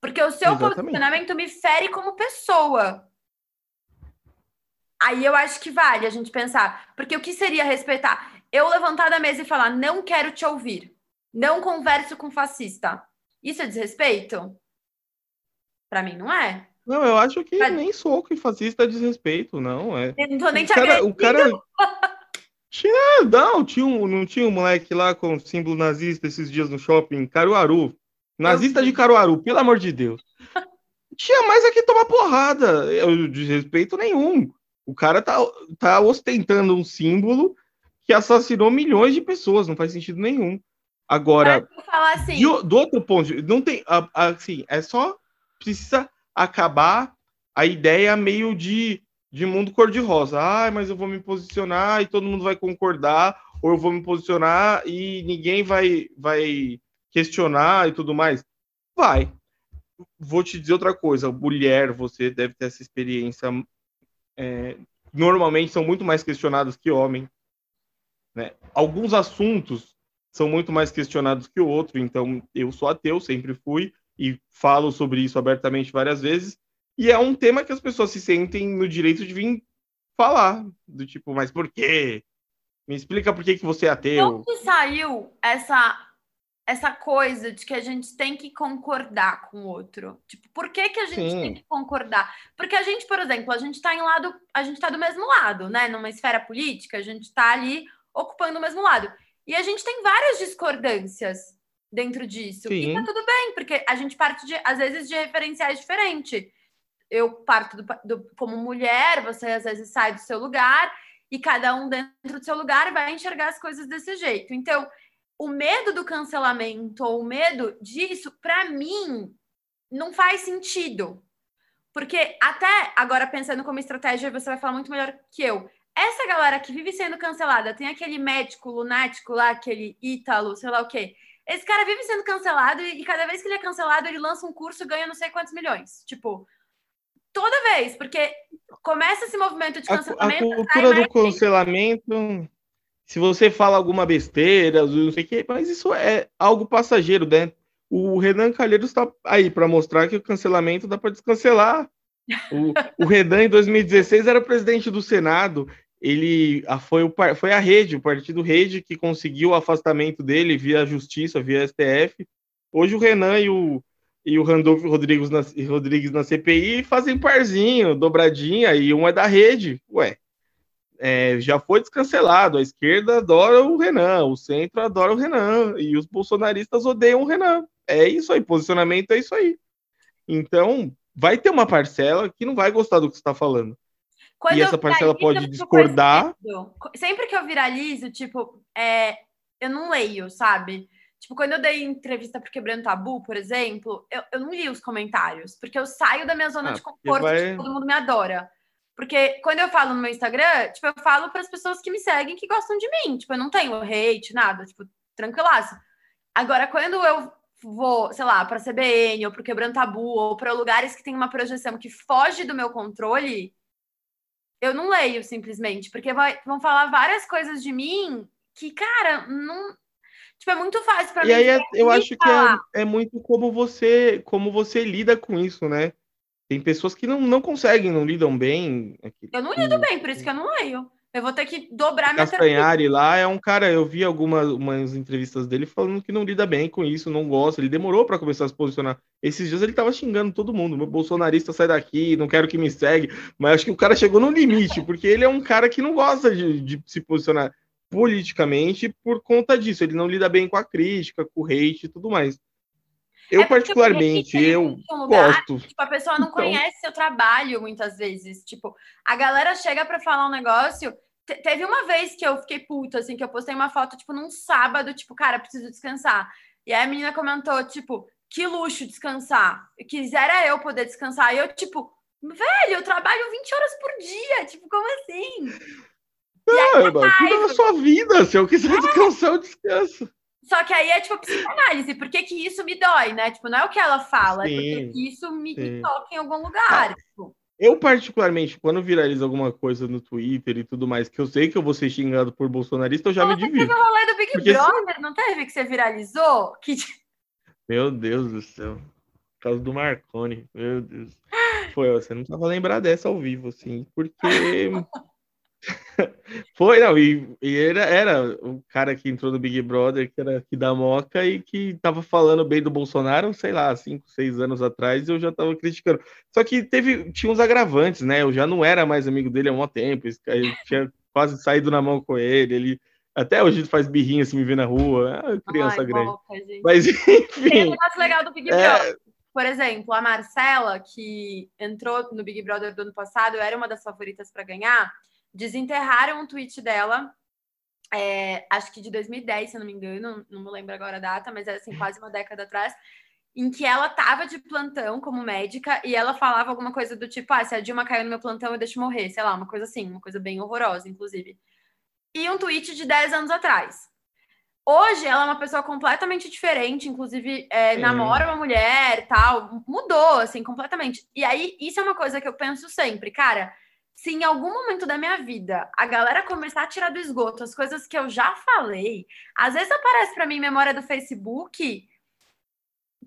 Porque o seu Exatamente. posicionamento me fere como pessoa. Aí eu acho que vale a gente pensar. Porque o que seria respeitar? Eu levantar da mesa e falar, não quero te ouvir. Não converso com fascista. Isso é desrespeito? Pra mim, não é. Não, eu acho que nem soco e fascista é desrespeito, não. É. Eu não tô nem O te cara, agredindo. o cara. Tinha, não, tinha um, não tinha um moleque lá com símbolo nazista esses dias no shopping, Caruaru. Nazista de Caruaru, pelo amor de Deus. Tinha mais aqui tomar porrada. Eu desrespeito nenhum. O cara tá, tá ostentando um símbolo que assassinou milhões de pessoas, não faz sentido nenhum. Agora, assim. do, do outro ponto, não tem assim, é só precisa acabar a ideia meio de, de mundo cor-de-rosa. Ah, mas eu vou me posicionar e todo mundo vai concordar, ou eu vou me posicionar e ninguém vai, vai questionar e tudo mais. Vai. Vou te dizer outra coisa, mulher, você deve ter essa experiência. É, normalmente são muito mais questionados que homem. Né? Alguns assuntos são muito mais questionados que o outro. Então, eu sou ateu, sempre fui, e falo sobre isso abertamente várias vezes. E é um tema que as pessoas se sentem no direito de vir falar. Do tipo, mas por quê? Me explica por que, que você é ateu. Onde saiu essa essa coisa de que a gente tem que concordar com o outro. Tipo, por que, que a gente Sim. tem que concordar? Porque a gente, por exemplo, a gente está em lado, a gente está do mesmo lado, né? Numa esfera política, a gente está ali ocupando o mesmo lado. E a gente tem várias discordâncias dentro disso. Sim. E tá tudo bem, porque a gente parte, de, às vezes, de referenciais diferentes. Eu parto do, do, como mulher, você às vezes sai do seu lugar, e cada um dentro do seu lugar vai enxergar as coisas desse jeito. Então, o medo do cancelamento ou o medo disso, para mim, não faz sentido. Porque até agora, pensando como estratégia, você vai falar muito melhor que eu essa galera que vive sendo cancelada, tem aquele médico lunático lá, aquele Ítalo, sei lá o quê. Esse cara vive sendo cancelado e, cada vez que ele é cancelado, ele lança um curso e ganha não sei quantos milhões. Tipo, toda vez, porque começa esse movimento de cancelamento. A, a cultura do cancelamento, se você fala alguma besteira, não sei o quê, mas isso é algo passageiro, né? O Renan Calheiros está aí para mostrar que o cancelamento dá para descancelar. O, o Renan, em 2016, era presidente do Senado ele foi, o, foi a rede, o partido rede, que conseguiu o afastamento dele via justiça, via STF. Hoje o Renan e o, e o Randolfo Rodrigues na, Rodrigues na CPI fazem parzinho, dobradinha, e um é da rede. Ué, é, já foi descancelado. A esquerda adora o Renan, o centro adora o Renan, e os bolsonaristas odeiam o Renan. É isso aí, posicionamento é isso aí. Então, vai ter uma parcela que não vai gostar do que você está falando. Quando e essa parcela pode discordar. Sempre que eu viralizo, tipo, é, eu não leio, sabe? Tipo, quando eu dei entrevista pro Quebrando Tabu, por exemplo, eu, eu não li os comentários, porque eu saio da minha zona ah, de conforto, vai... tipo, todo mundo me adora. Porque quando eu falo no meu Instagram, tipo, eu falo para as pessoas que me seguem que gostam de mim. Tipo, eu não tenho hate, nada, tipo, tranquilaço. Agora, quando eu vou, sei lá, para CBN ou para Quebrando Tabu ou para lugares que tem uma projeção que foge do meu controle, eu não leio simplesmente, porque vai, vão falar várias coisas de mim que, cara, não. Tipo, é muito fácil para mim. E aí é, eu acho que é, é, muito como você, como você lida com isso, né? Tem pessoas que não, não conseguem, não lidam bem. Eu não lido bem, por isso que eu não leio. Eu vou ter que dobrar minha Castanhari lá é um cara, eu vi algumas umas entrevistas dele falando que não lida bem com isso, não gosta. Ele demorou para começar a se posicionar. Esses dias ele tava xingando todo mundo. Meu bolsonarista sai daqui, não quero que me segue. Mas acho que o cara chegou no limite, porque ele é um cara que não gosta de, de se posicionar politicamente por conta disso. Ele não lida bem com a crítica, com o hate e tudo mais. Eu, é particularmente, eu lugar, gosto. Tipo, a pessoa não então... conhece seu trabalho muitas vezes. Tipo, a galera chega para falar um negócio teve uma vez que eu fiquei puta, assim, que eu postei uma foto, tipo, num sábado, tipo, cara, preciso descansar. E aí a menina comentou, tipo, que luxo descansar. Quisera eu poder descansar. E eu, tipo, velho, eu trabalho 20 horas por dia. Tipo, como assim? Não, aí, cuida da sua vida. Se eu quiser descansar, eu descanso. Só que aí é tipo psicanálise, por que, que isso me dói, né? Tipo, não é o que ela fala, sim, é porque isso me, me, toca em algum lugar. Ah, tipo. Eu, particularmente, quando viraliza alguma coisa no Twitter e tudo mais, que eu sei que eu vou ser xingado por bolsonarista, eu já Pô, me divido. Teve o rolê do Big Porque Brother, se... não teve que você viralizou? Que... Meu Deus do céu. Por causa do Marconi, meu Deus. Foi, você não tava lembrar dessa ao vivo, assim, porque Foi, não, e, e era, era o cara que entrou no Big Brother, que era aqui da Moca e que tava falando bem do Bolsonaro, sei lá, cinco, seis anos atrás, eu já tava criticando. Só que teve, tinha uns agravantes, né? Eu já não era mais amigo dele há um tempo, eu tinha quase saído na mão com ele, ele até hoje faz birrinha se me ver na rua, é criança Ai, grande. Boca, Mas enfim. Tem um legal do Big é, Brother. por exemplo, a Marcela, que entrou no Big Brother do ano passado, era uma das favoritas para ganhar, desenterraram um tweet dela, é, acho que de 2010, se eu não me engano, não me lembro agora a data, mas é assim, quase uma década atrás, em que ela estava de plantão como médica e ela falava alguma coisa do tipo, ah, se a Dilma caiu no meu plantão, eu deixo morrer, sei lá, uma coisa assim, uma coisa bem horrorosa, inclusive. E um tweet de 10 anos atrás. Hoje ela é uma pessoa completamente diferente, inclusive é, namora uma mulher tal, mudou assim completamente. E aí isso é uma coisa que eu penso sempre, cara. Se em algum momento da minha vida a galera começar a tirar do esgoto as coisas que eu já falei, às vezes aparece para mim memória do Facebook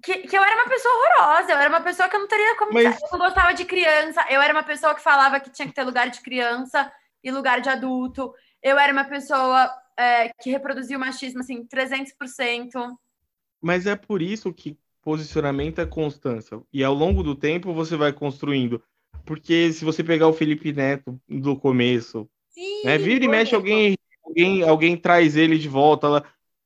que, que, eu era uma pessoa horrorosa, eu era uma pessoa que eu não teria como. Mas... Eu não gostava de criança, eu era uma pessoa que falava que tinha que ter lugar de criança e lugar de adulto, eu era uma pessoa é, que reproduziu o machismo, assim, 300%. Mas é por isso que posicionamento é constância. E ao longo do tempo você vai construindo. Porque se você pegar o Felipe Neto do começo, Sim, né, vira e mexe alguém, alguém, alguém traz ele de volta lá.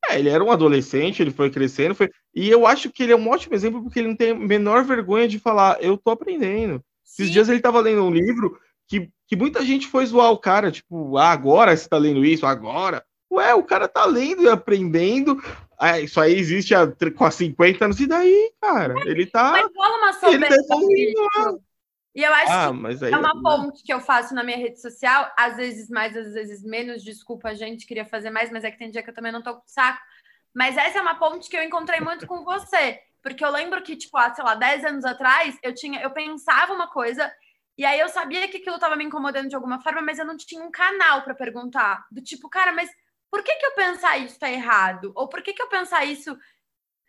É, ele era um adolescente, ele foi crescendo, foi... e eu acho que ele é um ótimo exemplo porque ele não tem a menor vergonha de falar, eu tô aprendendo. Sim. Esses dias ele tava lendo um livro que, que muita gente foi zoar o cara, tipo, ah, agora você tá lendo isso, agora. Ué, o cara tá lendo e aprendendo. Ah, isso aí existe há, com 50 anos, e daí, cara? Ele tá. Mas rola uma ele tá E eu acho ah, que é uma ponte que eu faço na minha rede social, às vezes mais, às vezes menos. Desculpa, a gente queria fazer mais, mas é que tem dia que eu também não tô com saco. Mas essa é uma ponte que eu encontrei muito com você. Porque eu lembro que, tipo, há, sei lá, 10 anos atrás, eu tinha, eu pensava uma coisa, e aí eu sabia que aquilo estava me incomodando de alguma forma, mas eu não tinha um canal para perguntar. Do tipo, cara, mas por que, que eu pensar isso tá errado? Ou por que, que eu pensar isso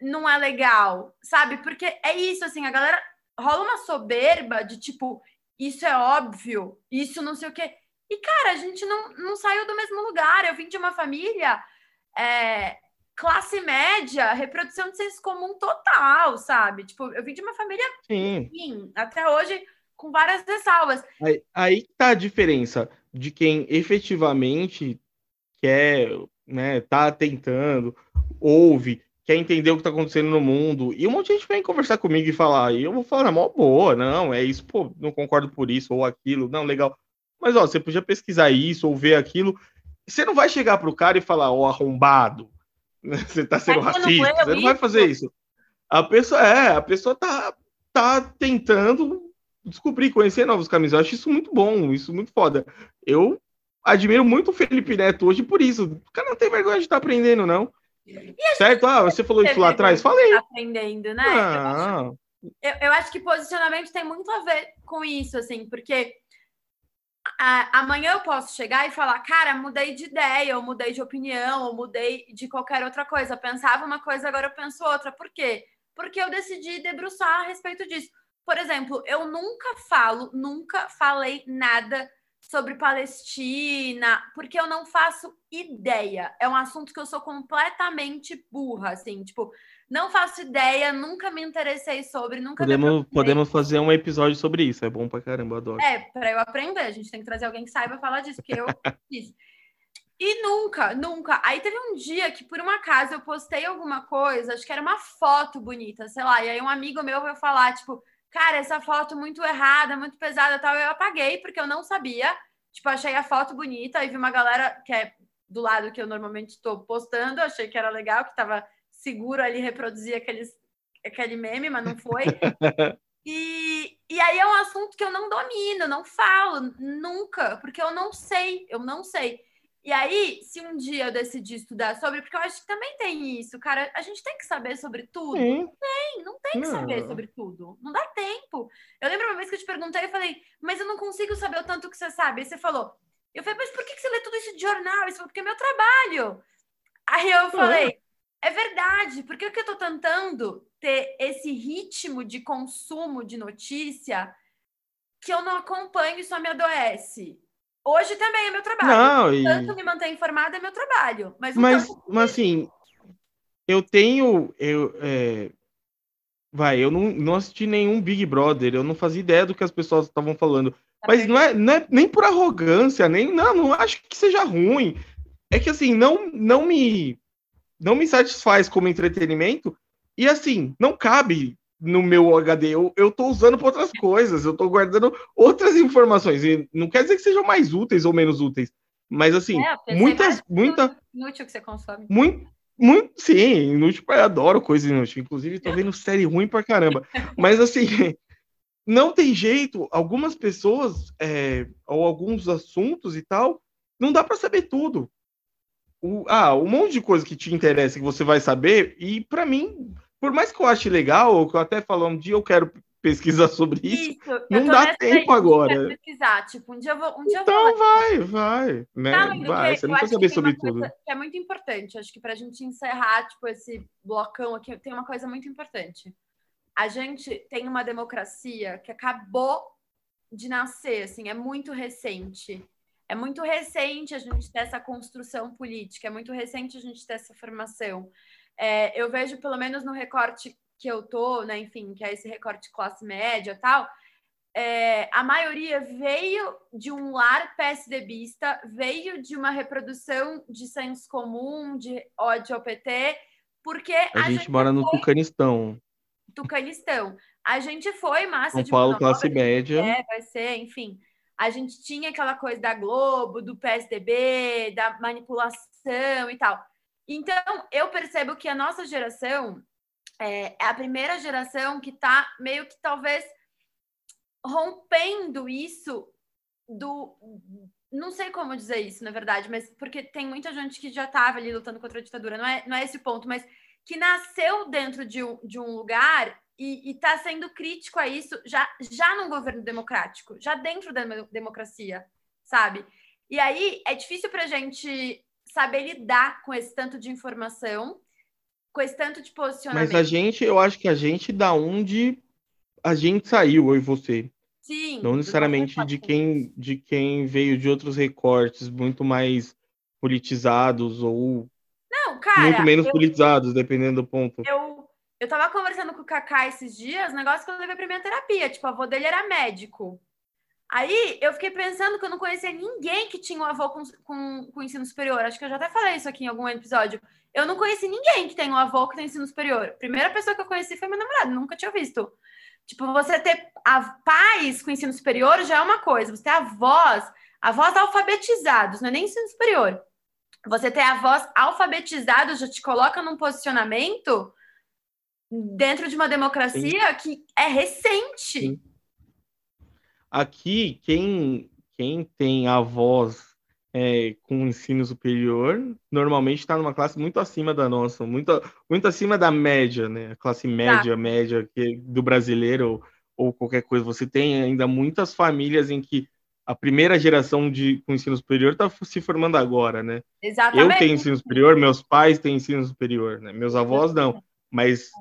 não é legal? Sabe? Porque é isso, assim, a galera rola uma soberba de tipo, isso é óbvio, isso não sei o quê. E, cara, a gente não, não saiu do mesmo lugar. Eu vim de uma família é, classe média, reprodução de senso comum total, sabe? Tipo, eu vim de uma família, Sim. Enfim, até hoje, com várias ressalvas. Aí, aí tá a diferença de quem efetivamente quer, né, tá tentando, ouve, quer entender o que tá acontecendo no mundo. E um monte de gente vem conversar comigo e falar, e eu vou falar na mó boa, não, é isso, pô, não concordo por isso ou aquilo, não, legal. Mas, ó, você podia pesquisar isso ou ver aquilo. Você não vai chegar pro cara e falar, ó, oh, arrombado, você tá sendo racista, você não vai fazer isso. A pessoa, é, a pessoa tá, tá tentando descobrir, conhecer novos caminhos. Eu acho isso muito bom, isso muito foda. Eu admiro muito o Felipe Neto hoje por isso. O cara não tem vergonha de estar tá aprendendo, não. Certo? Ah, você falou isso lá atrás? Falei. Tá aprendendo, né? Ah. Eu, eu, acho que posicionamento tem muito a ver com isso, assim, porque a, amanhã eu posso chegar e falar, cara, mudei de ideia, ou mudei de opinião, ou mudei de qualquer outra coisa. Eu pensava uma coisa, agora eu penso outra. Por quê? Porque eu decidi debruçar a respeito disso. Por exemplo, eu nunca falo, nunca falei nada sobre Palestina, porque eu não faço ideia. É um assunto que eu sou completamente burra, assim, tipo, não faço ideia, nunca me interessei sobre, nunca podemos, podemos fazer um episódio sobre isso, é bom pra caramba, adoro. É, para eu aprender, a gente tem que trazer alguém que saiba falar disso, porque eu fiz. E nunca, nunca. Aí teve um dia que, por um acaso, eu postei alguma coisa, acho que era uma foto bonita, sei lá, e aí um amigo meu veio falar, tipo, cara, essa foto muito errada, muito pesada tal. Eu apaguei porque eu não sabia. Tipo, achei a foto bonita e vi uma galera que é do lado que eu normalmente estou postando, achei que era legal, que estava seguro ali reproduzir aqueles, aquele meme, mas não foi. E, e aí é um assunto que eu não domino, não falo nunca, porque eu não sei, eu não sei. E aí, se um dia eu decidir estudar sobre, porque eu acho que também tem isso, cara, a gente tem que saber sobre tudo. Sim. Não tem, não tem que não. saber sobre tudo. Não dá. Eu lembro uma vez que eu te perguntei, eu falei, mas eu não consigo saber o tanto que você sabe. Aí você falou, eu falei, mas por que você lê tudo isso de jornal? Isso porque é meu trabalho. Aí eu falei, é verdade, porque o que eu tô tentando ter esse ritmo de consumo de notícia que eu não acompanho e só me adoece. Hoje também é meu trabalho. Não, e... Tanto me manter informada é meu trabalho. Mas, mas, mas assim, eu tenho. Eu, é... Vai, eu não, não assisti nenhum Big Brother, eu não fazia ideia do que as pessoas estavam falando. Mas não é, não é nem por arrogância, nem. Não, não acho que seja ruim. É que assim, não, não me. Não me satisfaz como entretenimento. E assim, não cabe no meu HD, eu, eu tô usando para outras coisas, eu tô guardando outras informações. E não quer dizer que sejam mais úteis ou menos úteis, mas assim, É, muitas, muita, Inútil que você consome. muito, muito, sim, inútil, eu adoro coisa inútil. Inclusive, tô vendo série ruim pra caramba. Mas assim, não tem jeito, algumas pessoas, é, ou alguns assuntos e tal, não dá para saber tudo. O, ah, um monte de coisa que te interessa que você vai saber, e para mim, por mais que eu ache legal, ou que eu até falo um dia eu quero pesquisar sobre isso, Isso, não dá tempo agora. pesquisar, tipo, um dia eu vou, um dia vou então lá. vai, vai, né? Tá, vai, você não acho precisa que saber tem sobre uma tudo. coisa Que é muito importante, acho que pra gente encerrar, tipo, esse blocão aqui, tem uma coisa muito importante. A gente tem uma democracia que acabou de nascer, assim, é muito recente. É muito recente a gente ter essa construção política, é muito recente a gente ter essa formação. É, eu vejo, pelo menos no recorte que eu tô, né, enfim, que é esse recorte classe média e tal, é, a maioria veio de um lar PSDBista, veio de uma reprodução de senso comum, de ódio ao PT, porque A, gente, mora no Tucanistão, Tucanistão. A gente foi massa São de Paulo, manobra, classe a gente média. é, vai ser, enfim. A gente tinha aquela coisa da Globo, do PSDB, da manipulação e tal. Então, eu percebo que a nossa geração é a primeira geração que está meio que talvez rompendo isso do. Não sei como dizer isso, na verdade, mas porque tem muita gente que já estava ali lutando contra a ditadura, não é, não é esse o ponto, mas que nasceu dentro de um, de um lugar e está sendo crítico a isso já, já num governo democrático, já dentro da democracia, sabe? E aí é difícil para a gente saber lidar com esse tanto de informação, com esse tanto de posicionamento. Mas a gente, eu acho que a gente da onde a gente saiu, eu e você. Sim. Não necessariamente de quem, de quem veio de outros recortes muito mais politizados ou Não, cara, muito menos eu, politizados, dependendo do ponto. eu, eu tava conversando com o Kaká esses dias, negócio que eu levei pra minha terapia. Tipo, o avô dele era médico. Aí eu fiquei pensando que eu não conhecia ninguém que tinha um avô com, com, com ensino superior. Acho que eu já até falei isso aqui em algum episódio. Eu não conheci ninguém que tem um avô que tem ensino superior. A primeira pessoa que eu conheci foi meu namorado, nunca tinha visto. Tipo, você ter a pais com ensino superior já é uma coisa, você ter avós, avós alfabetizados, não é nem ensino superior. Você ter avós alfabetizados já te coloca num posicionamento dentro de uma democracia Sim. que é recente. Sim. Aqui, quem, quem tem avós é, com ensino superior, normalmente está numa classe muito acima da nossa, muito, muito acima da média, né? A classe média, tá. média que, do brasileiro ou, ou, qualquer coisa. Você tem ainda muitas famílias em que a primeira geração de com ensino superior está se formando agora, né? Exatamente. Eu tenho ensino superior, meus pais têm ensino superior, né? Meus avós não, mas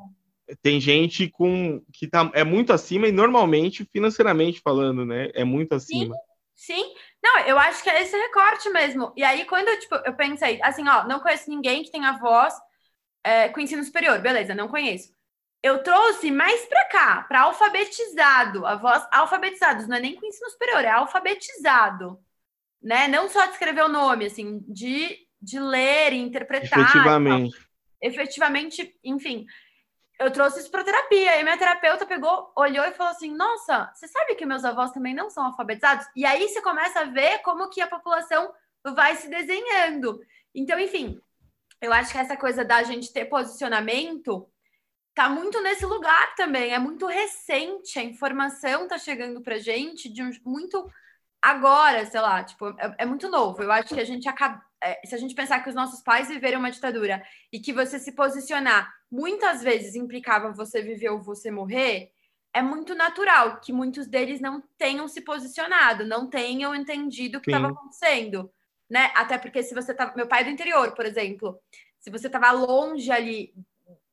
tem gente com que tá, é muito acima e normalmente financeiramente falando, né? É muito acima. Sim, sim. Não, eu acho que é esse recorte mesmo. E aí, quando eu, tipo, eu pensei, assim, ó, não conheço ninguém que tenha voz é, com ensino superior, beleza, não conheço. Eu trouxe mais para cá, para alfabetizado, a voz alfabetizados, não é nem com ensino superior, é alfabetizado, né? Não só de escrever o nome, assim, de, de ler e interpretar. Efetivamente. Tal. Efetivamente, enfim eu trouxe isso para terapia. E minha terapeuta pegou, olhou e falou assim: Nossa, você sabe que meus avós também não são alfabetizados? E aí você começa a ver como que a população vai se desenhando. Então, enfim, eu acho que essa coisa da gente ter posicionamento tá muito nesse lugar também. É muito recente, a informação tá chegando pra gente de um, muito agora, sei lá, tipo, é, é muito novo. Eu acho que a gente acaba. É, se a gente pensar que os nossos pais viveram uma ditadura e que você se posicionar muitas vezes implicava você viver ou você morrer, é muito natural que muitos deles não tenham se posicionado, não tenham entendido o que estava acontecendo, né? Até porque se você tá, meu pai é do interior, por exemplo, se você estava longe ali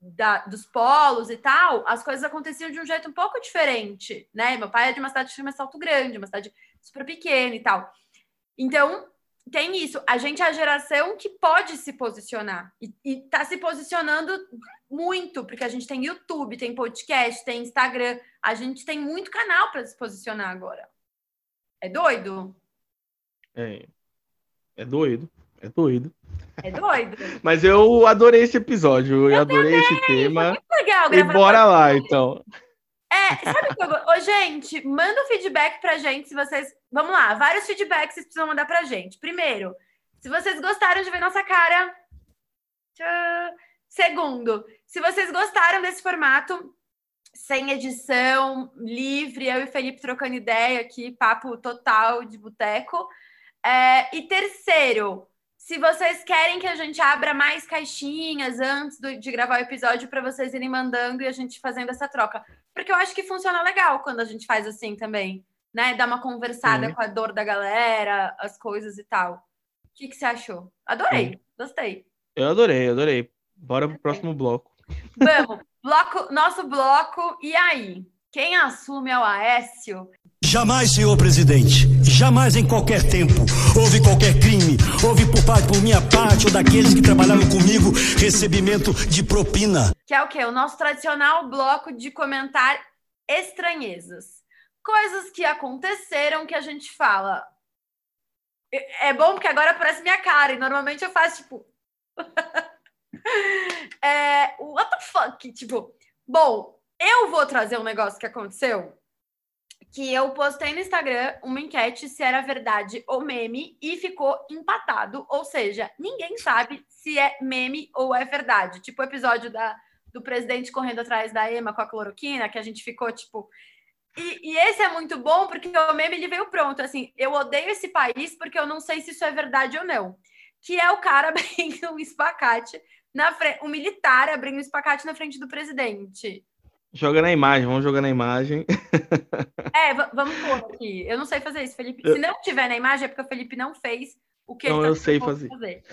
da, dos polos e tal, as coisas aconteciam de um jeito um pouco diferente, né? Meu pai é de uma cidade que chama Salto Grande, uma cidade super pequena e tal. Então, tem isso. A gente é a geração que pode se posicionar e, e tá se posicionando muito, porque a gente tem YouTube, tem podcast, tem Instagram, a gente tem muito canal para se posicionar agora. É doido? É. É doido. É doido. É doido. Mas eu adorei esse episódio, eu, eu adorei também, esse tema. Foi muito legal E bora lá, então. É, sabe que eu Ô, gente, manda um feedback pra gente se vocês. Vamos lá, vários feedbacks vocês precisam mandar pra gente. Primeiro, se vocês gostaram de ver nossa cara. Tchã. Segundo, se vocês gostaram desse formato, sem edição, livre, eu e Felipe trocando ideia aqui, papo total de boteco. É, e terceiro, se vocês querem que a gente abra mais caixinhas antes do- de gravar o episódio para vocês irem mandando e a gente fazendo essa troca. Porque eu acho que funciona legal quando a gente faz assim também, né? Dar uma conversada Sim. com a dor da galera, as coisas e tal. O que, que você achou? Adorei, gostei. Eu adorei, adorei. Bora pro próximo bloco. Vamos, bloco, nosso bloco. E aí? Quem assume é o Aécio? Jamais, senhor presidente, jamais em qualquer tempo houve qualquer crime, houve por parte por minha parte ou daqueles que trabalharam comigo recebimento de propina. Que é o quê? O nosso tradicional bloco de comentar estranhezas. Coisas que aconteceram que a gente fala. É é bom porque agora aparece minha cara, e normalmente eu faço tipo. é, what the fuck? Tipo, bom, eu vou trazer um negócio que aconteceu. Que eu postei no Instagram uma enquete se era verdade ou meme e ficou empatado. Ou seja, ninguém sabe se é meme ou é verdade. Tipo o episódio da, do presidente correndo atrás da Ema com a cloroquina, que a gente ficou tipo. E, e esse é muito bom porque o meme ele veio pronto. Assim, eu odeio esse país porque eu não sei se isso é verdade ou não. Que é o cara abrindo um espacate na frente, um militar abrindo um espacate na frente do presidente. Joga na imagem, vamos jogar na imagem. É, va- vamos pôr aqui. Eu não sei fazer isso, Felipe. Se não tiver na imagem, é porque o Felipe não fez o que Não, ele tá eu sei proposto fazer.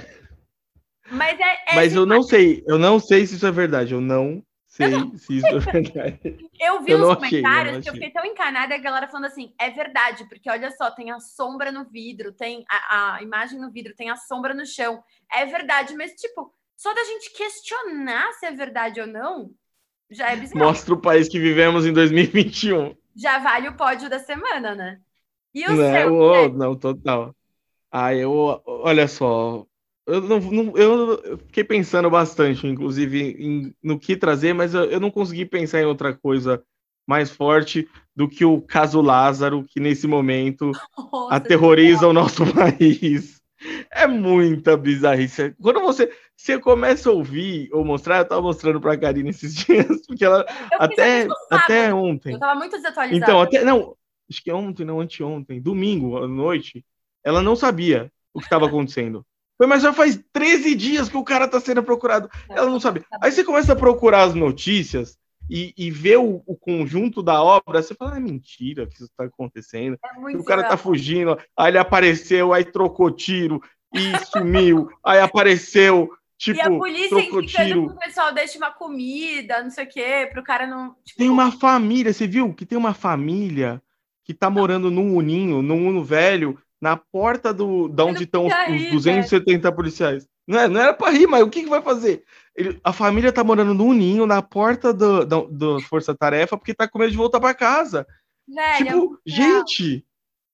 Mas é, é Mas eu não sei, eu não sei se isso é verdade. Eu não sei se isso é verdade. Eu vi Eu uns não achei, eu comentários não que eu fiquei tão encanada a galera falando assim: é verdade, porque olha só, tem a sombra no vidro, tem a, a imagem no vidro, tem a sombra no chão. É verdade, mas tipo, só da gente questionar se é verdade ou não, já é bizarro. Mostra o país que vivemos em 2021. Já vale o pódio da semana, né? E o Né? seu? Ô, Fê? não, total. Ah, eu, olha só, eu, não, não- eu fiquei pensando bastante, inclusive, em- no que trazer, mas eu, eu não consegui pensar em outra coisa mais forte do que o caso Lázaro, que nesse momento Nossa, aterroriza o nosso país. É muita bizarrice. Quando você, você começa a ouvir ou mostrar, eu tava mostrando pra Karine esses dias, porque ela eu até, até ontem. Eu tava muito desatualizada. Então, até. Não, acho que ontem, não, anteontem, domingo à noite, ela não sabia o que estava acontecendo. Foi, mas já faz 13 dias que o cara tá sendo procurado. Ela não sabe. Aí você começa a procurar as notícias e, e ver o, o conjunto da obra, você fala, é mentira que isso tá acontecendo. É O cara tá legal. fugindo, aí ele apareceu, aí trocou tiro e sumiu, aí apareceu, tipo, e a polícia trocou indicando pro pessoal deixa uma comida, não sei o quê, pro cara não. Tipo, Tem uma família, você viu que tem uma família que tá morando num uninho, num uno velho, na porta do, da onde estão os, podia os rir, 270 policiais. Não, é, não era pra rir, mas o que, que vai fazer? Ele- a família tá morando num uninho, na porta do, da do Força Tarefa, porque tá com medo de voltar pra casa. velho, é tipo, gente,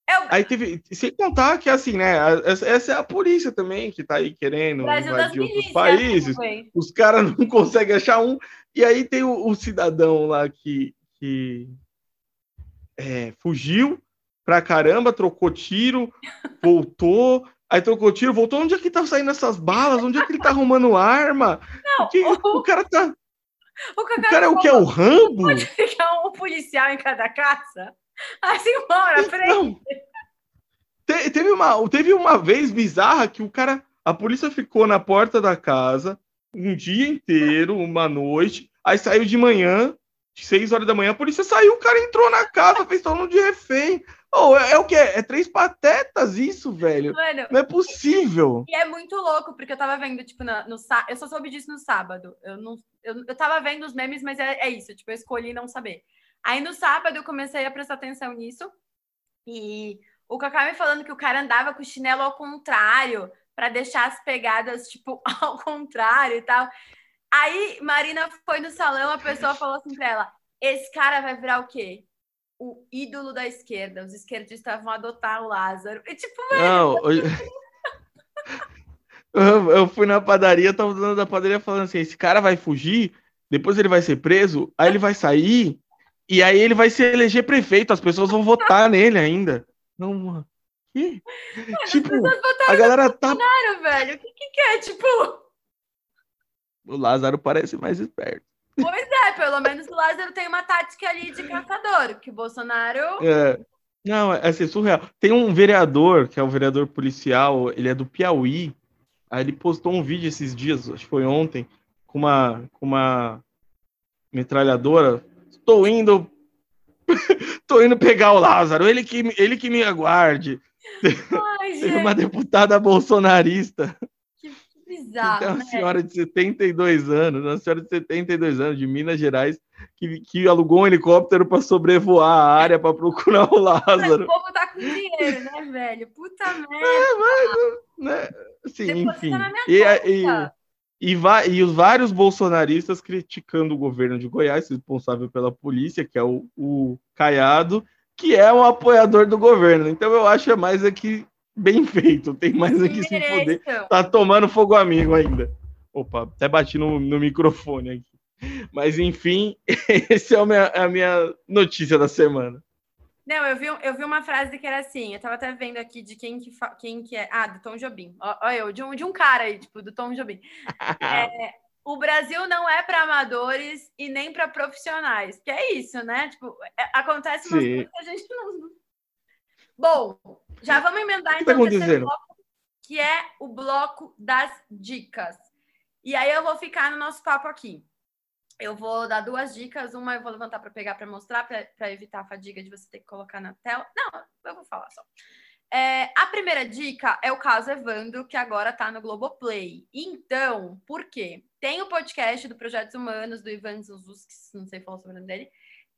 Eu- aí teve. Sem contar que, assim, né, essa, essa é a polícia também que tá aí querendo Brasil invadir outros milícias. países também. os caras não conseguem achar um. E aí tem o, o cidadão lá que, que é, fugiu pra caramba, trocou tiro, voltou, aí trocou tiro, voltou. Onde é que tá saindo essas balas? Onde é que ele tá arrumando arma? Não, Que- o- o cara tá. O O cara é o que? É o Rambo? Ficar um policial em cada casa? Assim, bora, peraí. Não. Te- teve, uma, teve uma vez bizarra que o cara. A polícia ficou na porta da casa um dia inteiro, uma noite, aí saiu de manhã, seis horas da manhã, a polícia saiu, o cara entrou na casa, fez torno de refém. Oh, é, é o quê? É três patetas isso, velho? Mano, Não é possível. e é muito louco, porque eu tava vendo, tipo, na- no, eu só soube disso no sábado. Eu, não, eu, eu tava vendo os memes, mas é, é isso, tipo, eu escolhi não saber. Aí no sábado eu comecei a prestar atenção nisso, e o Kaká me falando que o cara andava com o chinelo ao contrário, pra deixar as pegadas, tipo, ao contrário e tal. Aí Marina foi no salão, a pessoa falou assim pra ela: esse cara vai virar o quê? O ídolo da esquerda. Os esquerdistas vão adotar o Lázaro. E, tipo, Não, eu, eu fui na padaria, tava dando da padaria falando assim: esse cara vai fugir depois ele vai ser preso, aí ele vai sair, e aí ele vai se eleger prefeito, as pessoas vão votar nele ainda. Não, mano. Que? Tipo, a galera tá. Velho, o que, que que é? Tipo, O Lázaro parece mais esperto. Pois é, pelo menos o Lázaro tem uma tática ali de caçador, que o Bolsonaro. É. Não, é assim, surreal. Tem um vereador, que é o vereador policial, ele é do Piauí. Aí ele postou um vídeo esses dias, acho que foi ontem, com uma, com uma metralhadora. Estou indo. Tô indo pegar o Lázaro, ele que, ele que me aguarde. Ai, Teve uma deputada bolsonarista, bizarro, tem uma né? senhora de 72 anos, uma senhora de 72 anos, de Minas Gerais, que, que alugou um helicóptero para sobrevoar a área para procurar o Mas Lázaro. o povo tá com dinheiro, né, velho? Puta É, merda. né? Assim, enfim. na minha E, e, e, va- e os vários bolsonaristas criticando o governo de Goiás, responsável pela polícia, que é o, o Caiado, que é um apoiador do governo. Então eu acho é mais aqui bem feito. Tem mais aqui se foder. Mereço. Tá tomando fogo amigo ainda. Opa, até bati no, no microfone aqui. Mas enfim, essa é a minha, a minha notícia da semana. Não, eu vi, eu vi uma frase que era assim, eu tava até vendo aqui de quem que, quem que é. Ah, do Tom Jobim. Ó eu, de um, de um cara aí, tipo, do Tom Jobim. É, o Brasil não é para amadores e nem para profissionais. Que é isso, né? Tipo, é- acontece umas Sim. coisas que a gente não. Bom, já vamos emendar tá então o terceiro acontecendo? bloco, que é o bloco das dicas. E aí eu vou ficar no nosso papo aqui. Eu vou dar duas dicas. Uma eu vou levantar para pegar para mostrar, para evitar a fadiga de você ter que colocar na tela. Não, eu vou falar só. É, a primeira dica é o caso Evandro, que agora está no Globoplay. Então, por quê? Tem o podcast do Projetos Humanos, do Ivan Zuzuskis, não sei falar sobre o nome dele,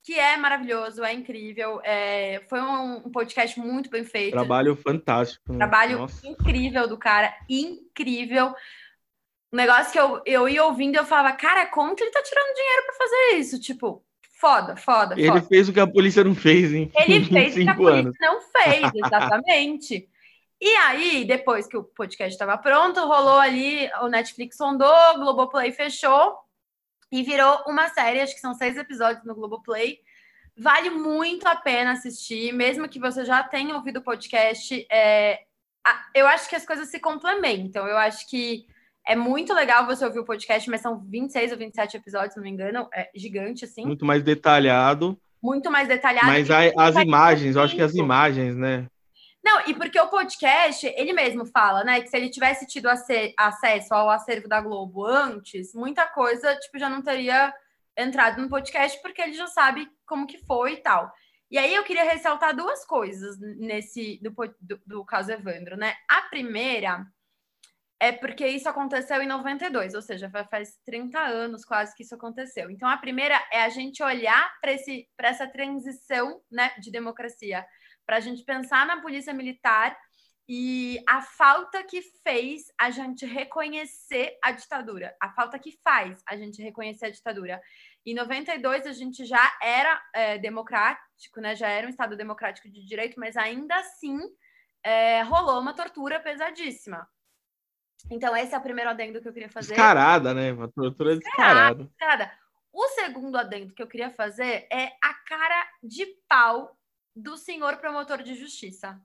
que é maravilhoso, é incrível. é, foi um, um podcast muito bem feito. Trabalho fantástico. né? Trabalho Nossa. incrível do cara, incrível. Um negócio que eu, eu ia ouvindo eu falava, cara, como que ele tá tirando dinheiro pra fazer isso? Tipo, foda, foda, Ele foda. fez o que a polícia não fez em Ele fez o que a 25 polícia anos. não fez, exatamente. E aí, depois que o podcast estava pronto, rolou ali, o Netflix sondou, o Globoplay fechou e virou uma série, acho que são seis episódios no Globoplay. Vale muito a pena assistir, mesmo que você já tenha ouvido o podcast. é, eu acho que as coisas se complementam. Eu acho que é muito legal você ouvir o podcast, mas são 26 ou 27 episódios, se não me engano. É gigante, assim. Muito mais detalhado. Muito mais detalhado. Mas a- as imagens, eu acho que as imagens, né? Não, e porque o podcast, ele mesmo fala, né, que se ele tivesse tido ace- acesso ao acervo da Globo antes, muita coisa, tipo, já não teria entrado no podcast, porque ele já sabe como que foi e tal. E aí eu queria ressaltar duas coisas nesse do, do, do caso Evandro, né? A primeira é porque isso aconteceu em 92, ou seja, fa- faz 30 anos quase que isso aconteceu. Então a primeira é a gente olhar para essa transição, né, de democracia para a gente pensar na polícia militar e a falta que fez a gente reconhecer a ditadura, a falta que faz a gente reconhecer a ditadura. Em 92 a gente já era é, democrático, né? Já era um estado democrático de direito, mas ainda assim é, rolou uma tortura pesadíssima. Então esse é o primeiro adendo que eu queria fazer. Descarada, né? Uma tortura descarada. Cara, o segundo adendo que eu queria fazer é a cara de pau do senhor promotor de justiça.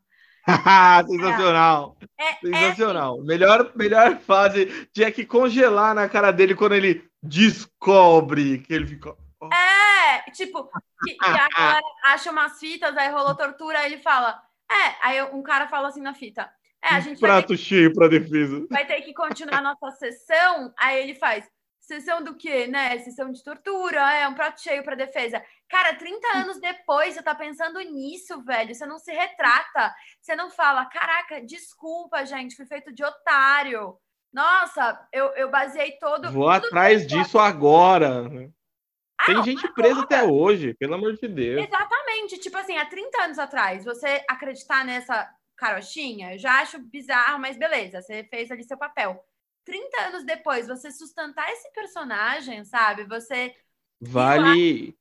Sensacional. É, é Sensacional. Melhor, melhor fase. Tinha que congelar na cara dele quando ele descobre que ele ficou. É, tipo, que, que a galera acha umas fitas, aí rolou tortura, aí ele fala. É, aí um cara fala assim na fita. É, a gente vai ter, Prato cheio pra defesa. vai ter que continuar a nossa sessão. Aí ele faz. Sessão do quê, né? Sessão de tortura, é um prato cheio pra defesa. Cara, 30 anos depois, você tá pensando nisso, velho. Você não se retrata. Você não fala, caraca, desculpa, gente, fui feito de otário. Nossa, eu, eu baseei todo. Vou atrás disso agora. Ah, Tem não, gente presa até hoje, pelo amor de Deus. Exatamente. Tipo assim, há 30 anos atrás, você acreditar nessa carochinha, eu já acho bizarro, mas beleza, você fez ali seu papel. 30 anos depois, você sustentar esse personagem, sabe? Você. Vale.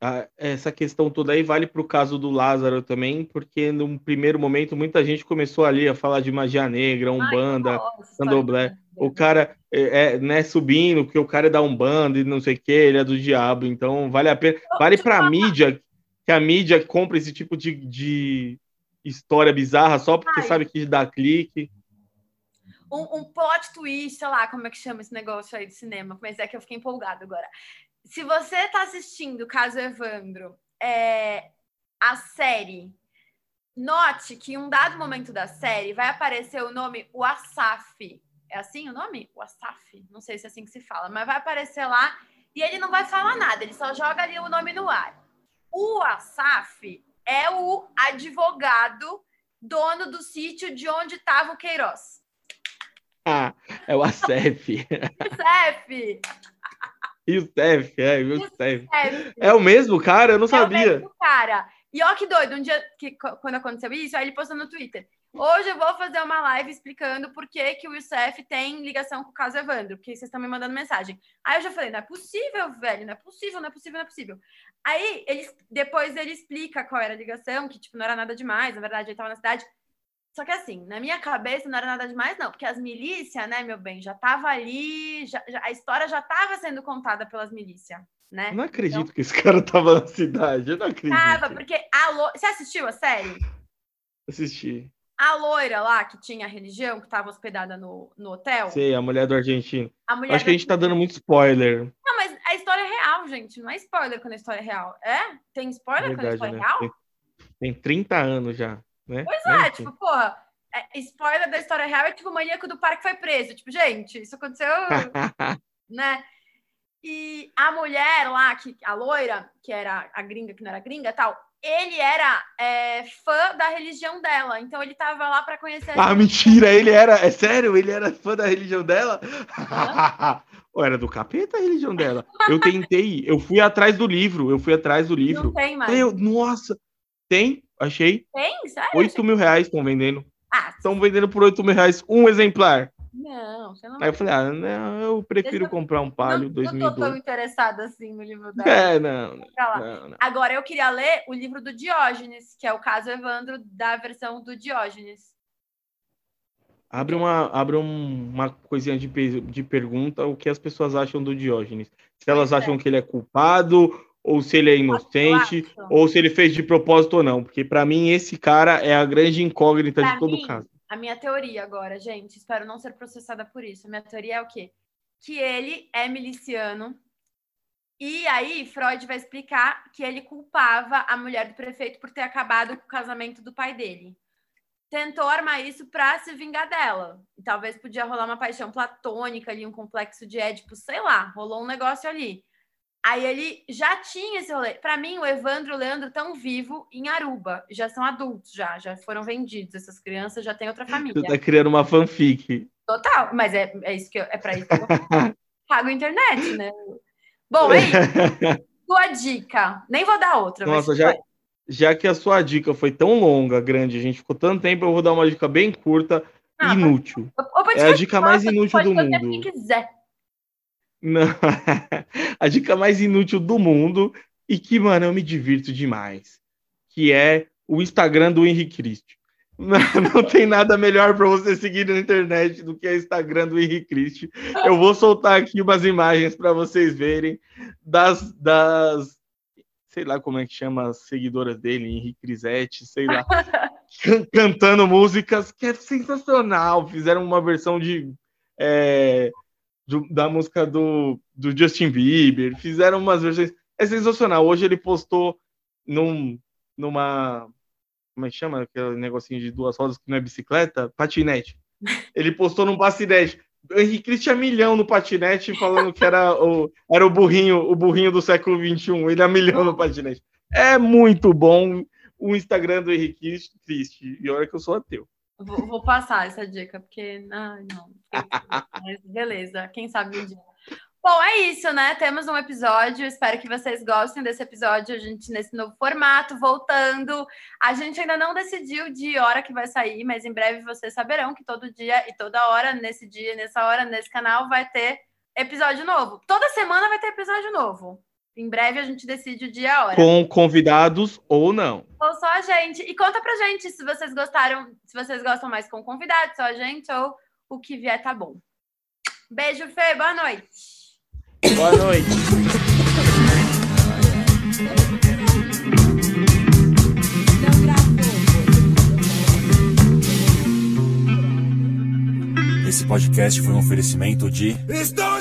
Ah, essa questão toda aí vale pro caso do Lázaro também, porque num primeiro momento muita gente começou ali a falar de magia negra, umbanda, candomblé. o cara é, é, né, subindo, porque o cara é da Umbanda e não sei o que, ele é do diabo, então vale a pena. Vale pra mídia, que a mídia compra esse tipo de, de história bizarra só porque Ai. sabe que dá clique. um, um plot twist, sei lá, como é que chama esse negócio aí de cinema, mas é que eu fiquei empolgada agora. Se você tá assistindo Caso Evandro, é, a série, note que em um dado momento da série vai aparecer o nome Wasaf. É assim o nome? Wasaf? Não sei se é assim que se fala, mas vai aparecer lá e ele não vai falar nada, ele só joga ali o nome no ar. O Wasaf é o advogado dono do sítio de onde estava o Queiroz. Ah, é o ACF. Cef! e o CEF, é, o. Cef. É o mesmo cara? Eu não É o sabia. mesmo cara. E ó que doido, um dia que quando aconteceu isso, aí ele postou no Twitter. Hoje eu vou fazer uma live explicando por que, que o ICF tem ligação com o caso Evandro, porque vocês estão me mandando mensagem. Aí eu já falei, não é possível, velho, não é possível, não é possível, não é possível. Aí ele, depois ele explica qual era a ligação, que tipo, não era nada demais, na verdade, ele tava na cidade. Só que assim, na minha cabeça não era nada demais, não, porque as milícias, né, meu bem, já tava ali, já- já- a história já tava sendo contada pelas milícias, né? Eu não acredito que esse cara tava na cidade. Eu não acredito. Tava, porque a lo... Você assistiu a série? Assisti. A loira lá, que tinha a religião, que estava hospedada no, no hotel. Sei, a mulher do argentino. A mulher Acho que a gente tá dando muito spoiler. Não, mas a história é real, gente. Não é spoiler quando a história é real. É? Tem spoiler quando a Verdade, história né? é real? Tem, tem 30 anos já, né? Pois é, tem. tipo, porra, é, spoiler da história real é tipo o maníaco do parque foi preso. Tipo, gente, isso aconteceu, né? E a mulher lá, que, a loira, que era a gringa, que não era gringa tal, ele era é, fã da religião dela. Então ele tava lá para conhecer a Ah, mentira, ele era. É sério? Ele era fã da religião dela? Ou era do capeta a religião dela? Eu tentei, eu fui atrás do livro, eu fui atrás do Não livro. tem mais. Eu, nossa, tem, achei. Tem? Sério? 8 mil reais estão vendendo. Ah, Estão vendendo por 8 mil reais um exemplar. Não, você não. Aí eu falei, ah, não, eu prefiro eu- comprar um palio não, não tô tão 2002. interessada assim no livro dela. É, não, não, não. Agora eu queria ler o livro do Diógenes, que é o caso Evandro da versão do Diógenes. Abre uma, abre um- uma coisinha de, de pergunta o que as pessoas acham do Diógenes. Se elas Pois é. acham que ele é culpado, ou se ele é inocente, acho. ou se ele fez de propósito ou não. Porque para mim esse cara é a grande incógnita Pra de todo mim, caso. A minha teoria agora, gente, espero não ser processada por isso. A minha teoria é o quê? Que ele é miliciano. E aí, Freud vai explicar que ele culpava a mulher do prefeito por ter acabado com o casamento do pai dele. Tentou armar isso para se vingar dela. Talvez podia rolar uma paixão platônica ali, um complexo de Édipo, sei lá, rolou um negócio ali. Aí ele já tinha esse rolê. Para mim, o Evandro e o Leandro estão vivos em Aruba. Já são adultos, já. Já foram vendidos. Essas crianças já têm outra família. tá criando uma fanfic. Total. Mas é, é isso que eu, é para isso que eu pago a internet, né? Bom, é isso. Tua dica. Nem vou dar outra. Nossa, já, vai. já que a sua dica foi tão longa, grande, a gente ficou tanto tempo, eu vou dar uma dica bem curta e Ah, inútil. É a dica mais inútil do mundo. o que quiser. Não. A dica mais inútil do mundo e que, mano, eu me divirto demais. Que é o Instagram do Henrique Cristi. Não, não tem nada melhor para você seguir na internet do que o Instagram do Henrique Cristi. Eu vou soltar aqui umas imagens para vocês verem das, das. Sei lá como é que chama as seguidoras dele, Henrique Crisete, sei lá. can- cantando músicas que é sensacional. Fizeram uma versão de. é, do- da música do, do Justin Bieber, fizeram umas versões. É sensacional. Hoje ele postou num, numa. Como é que chama? Aquele negocinho de duas rodas que não é bicicleta? Patinete. Ele postou num patinete. Henrique Cristo tinha milhão no patinete, falando que era o, era o burrinho, o burrinho do século XXI. Ele é milhão no patinete. É muito bom o Instagram do Henrique Cristi. E olha que eu sou ateu. Vou, vou passar essa dica, porque. Ai, não. Mas beleza, quem sabe um dia. Bom, é isso, né? Temos um episódio. Espero que vocês gostem desse episódio. A gente nesse novo formato, voltando. A gente ainda não decidiu de hora que vai sair, mas em breve vocês saberão que todo dia e toda hora, nesse dia, nessa hora, nesse canal, vai ter episódio novo. Toda semana vai ter episódio novo. Em breve a gente decide o dia e a hora. Com convidados ou não. Ou só a gente. E conta pra gente se vocês gostaram, se vocês gostam mais com convidados, só a gente, ou o que vier tá bom. Beijo, Fê. Boa noite. Boa noite. Esse podcast foi um oferecimento de. Estou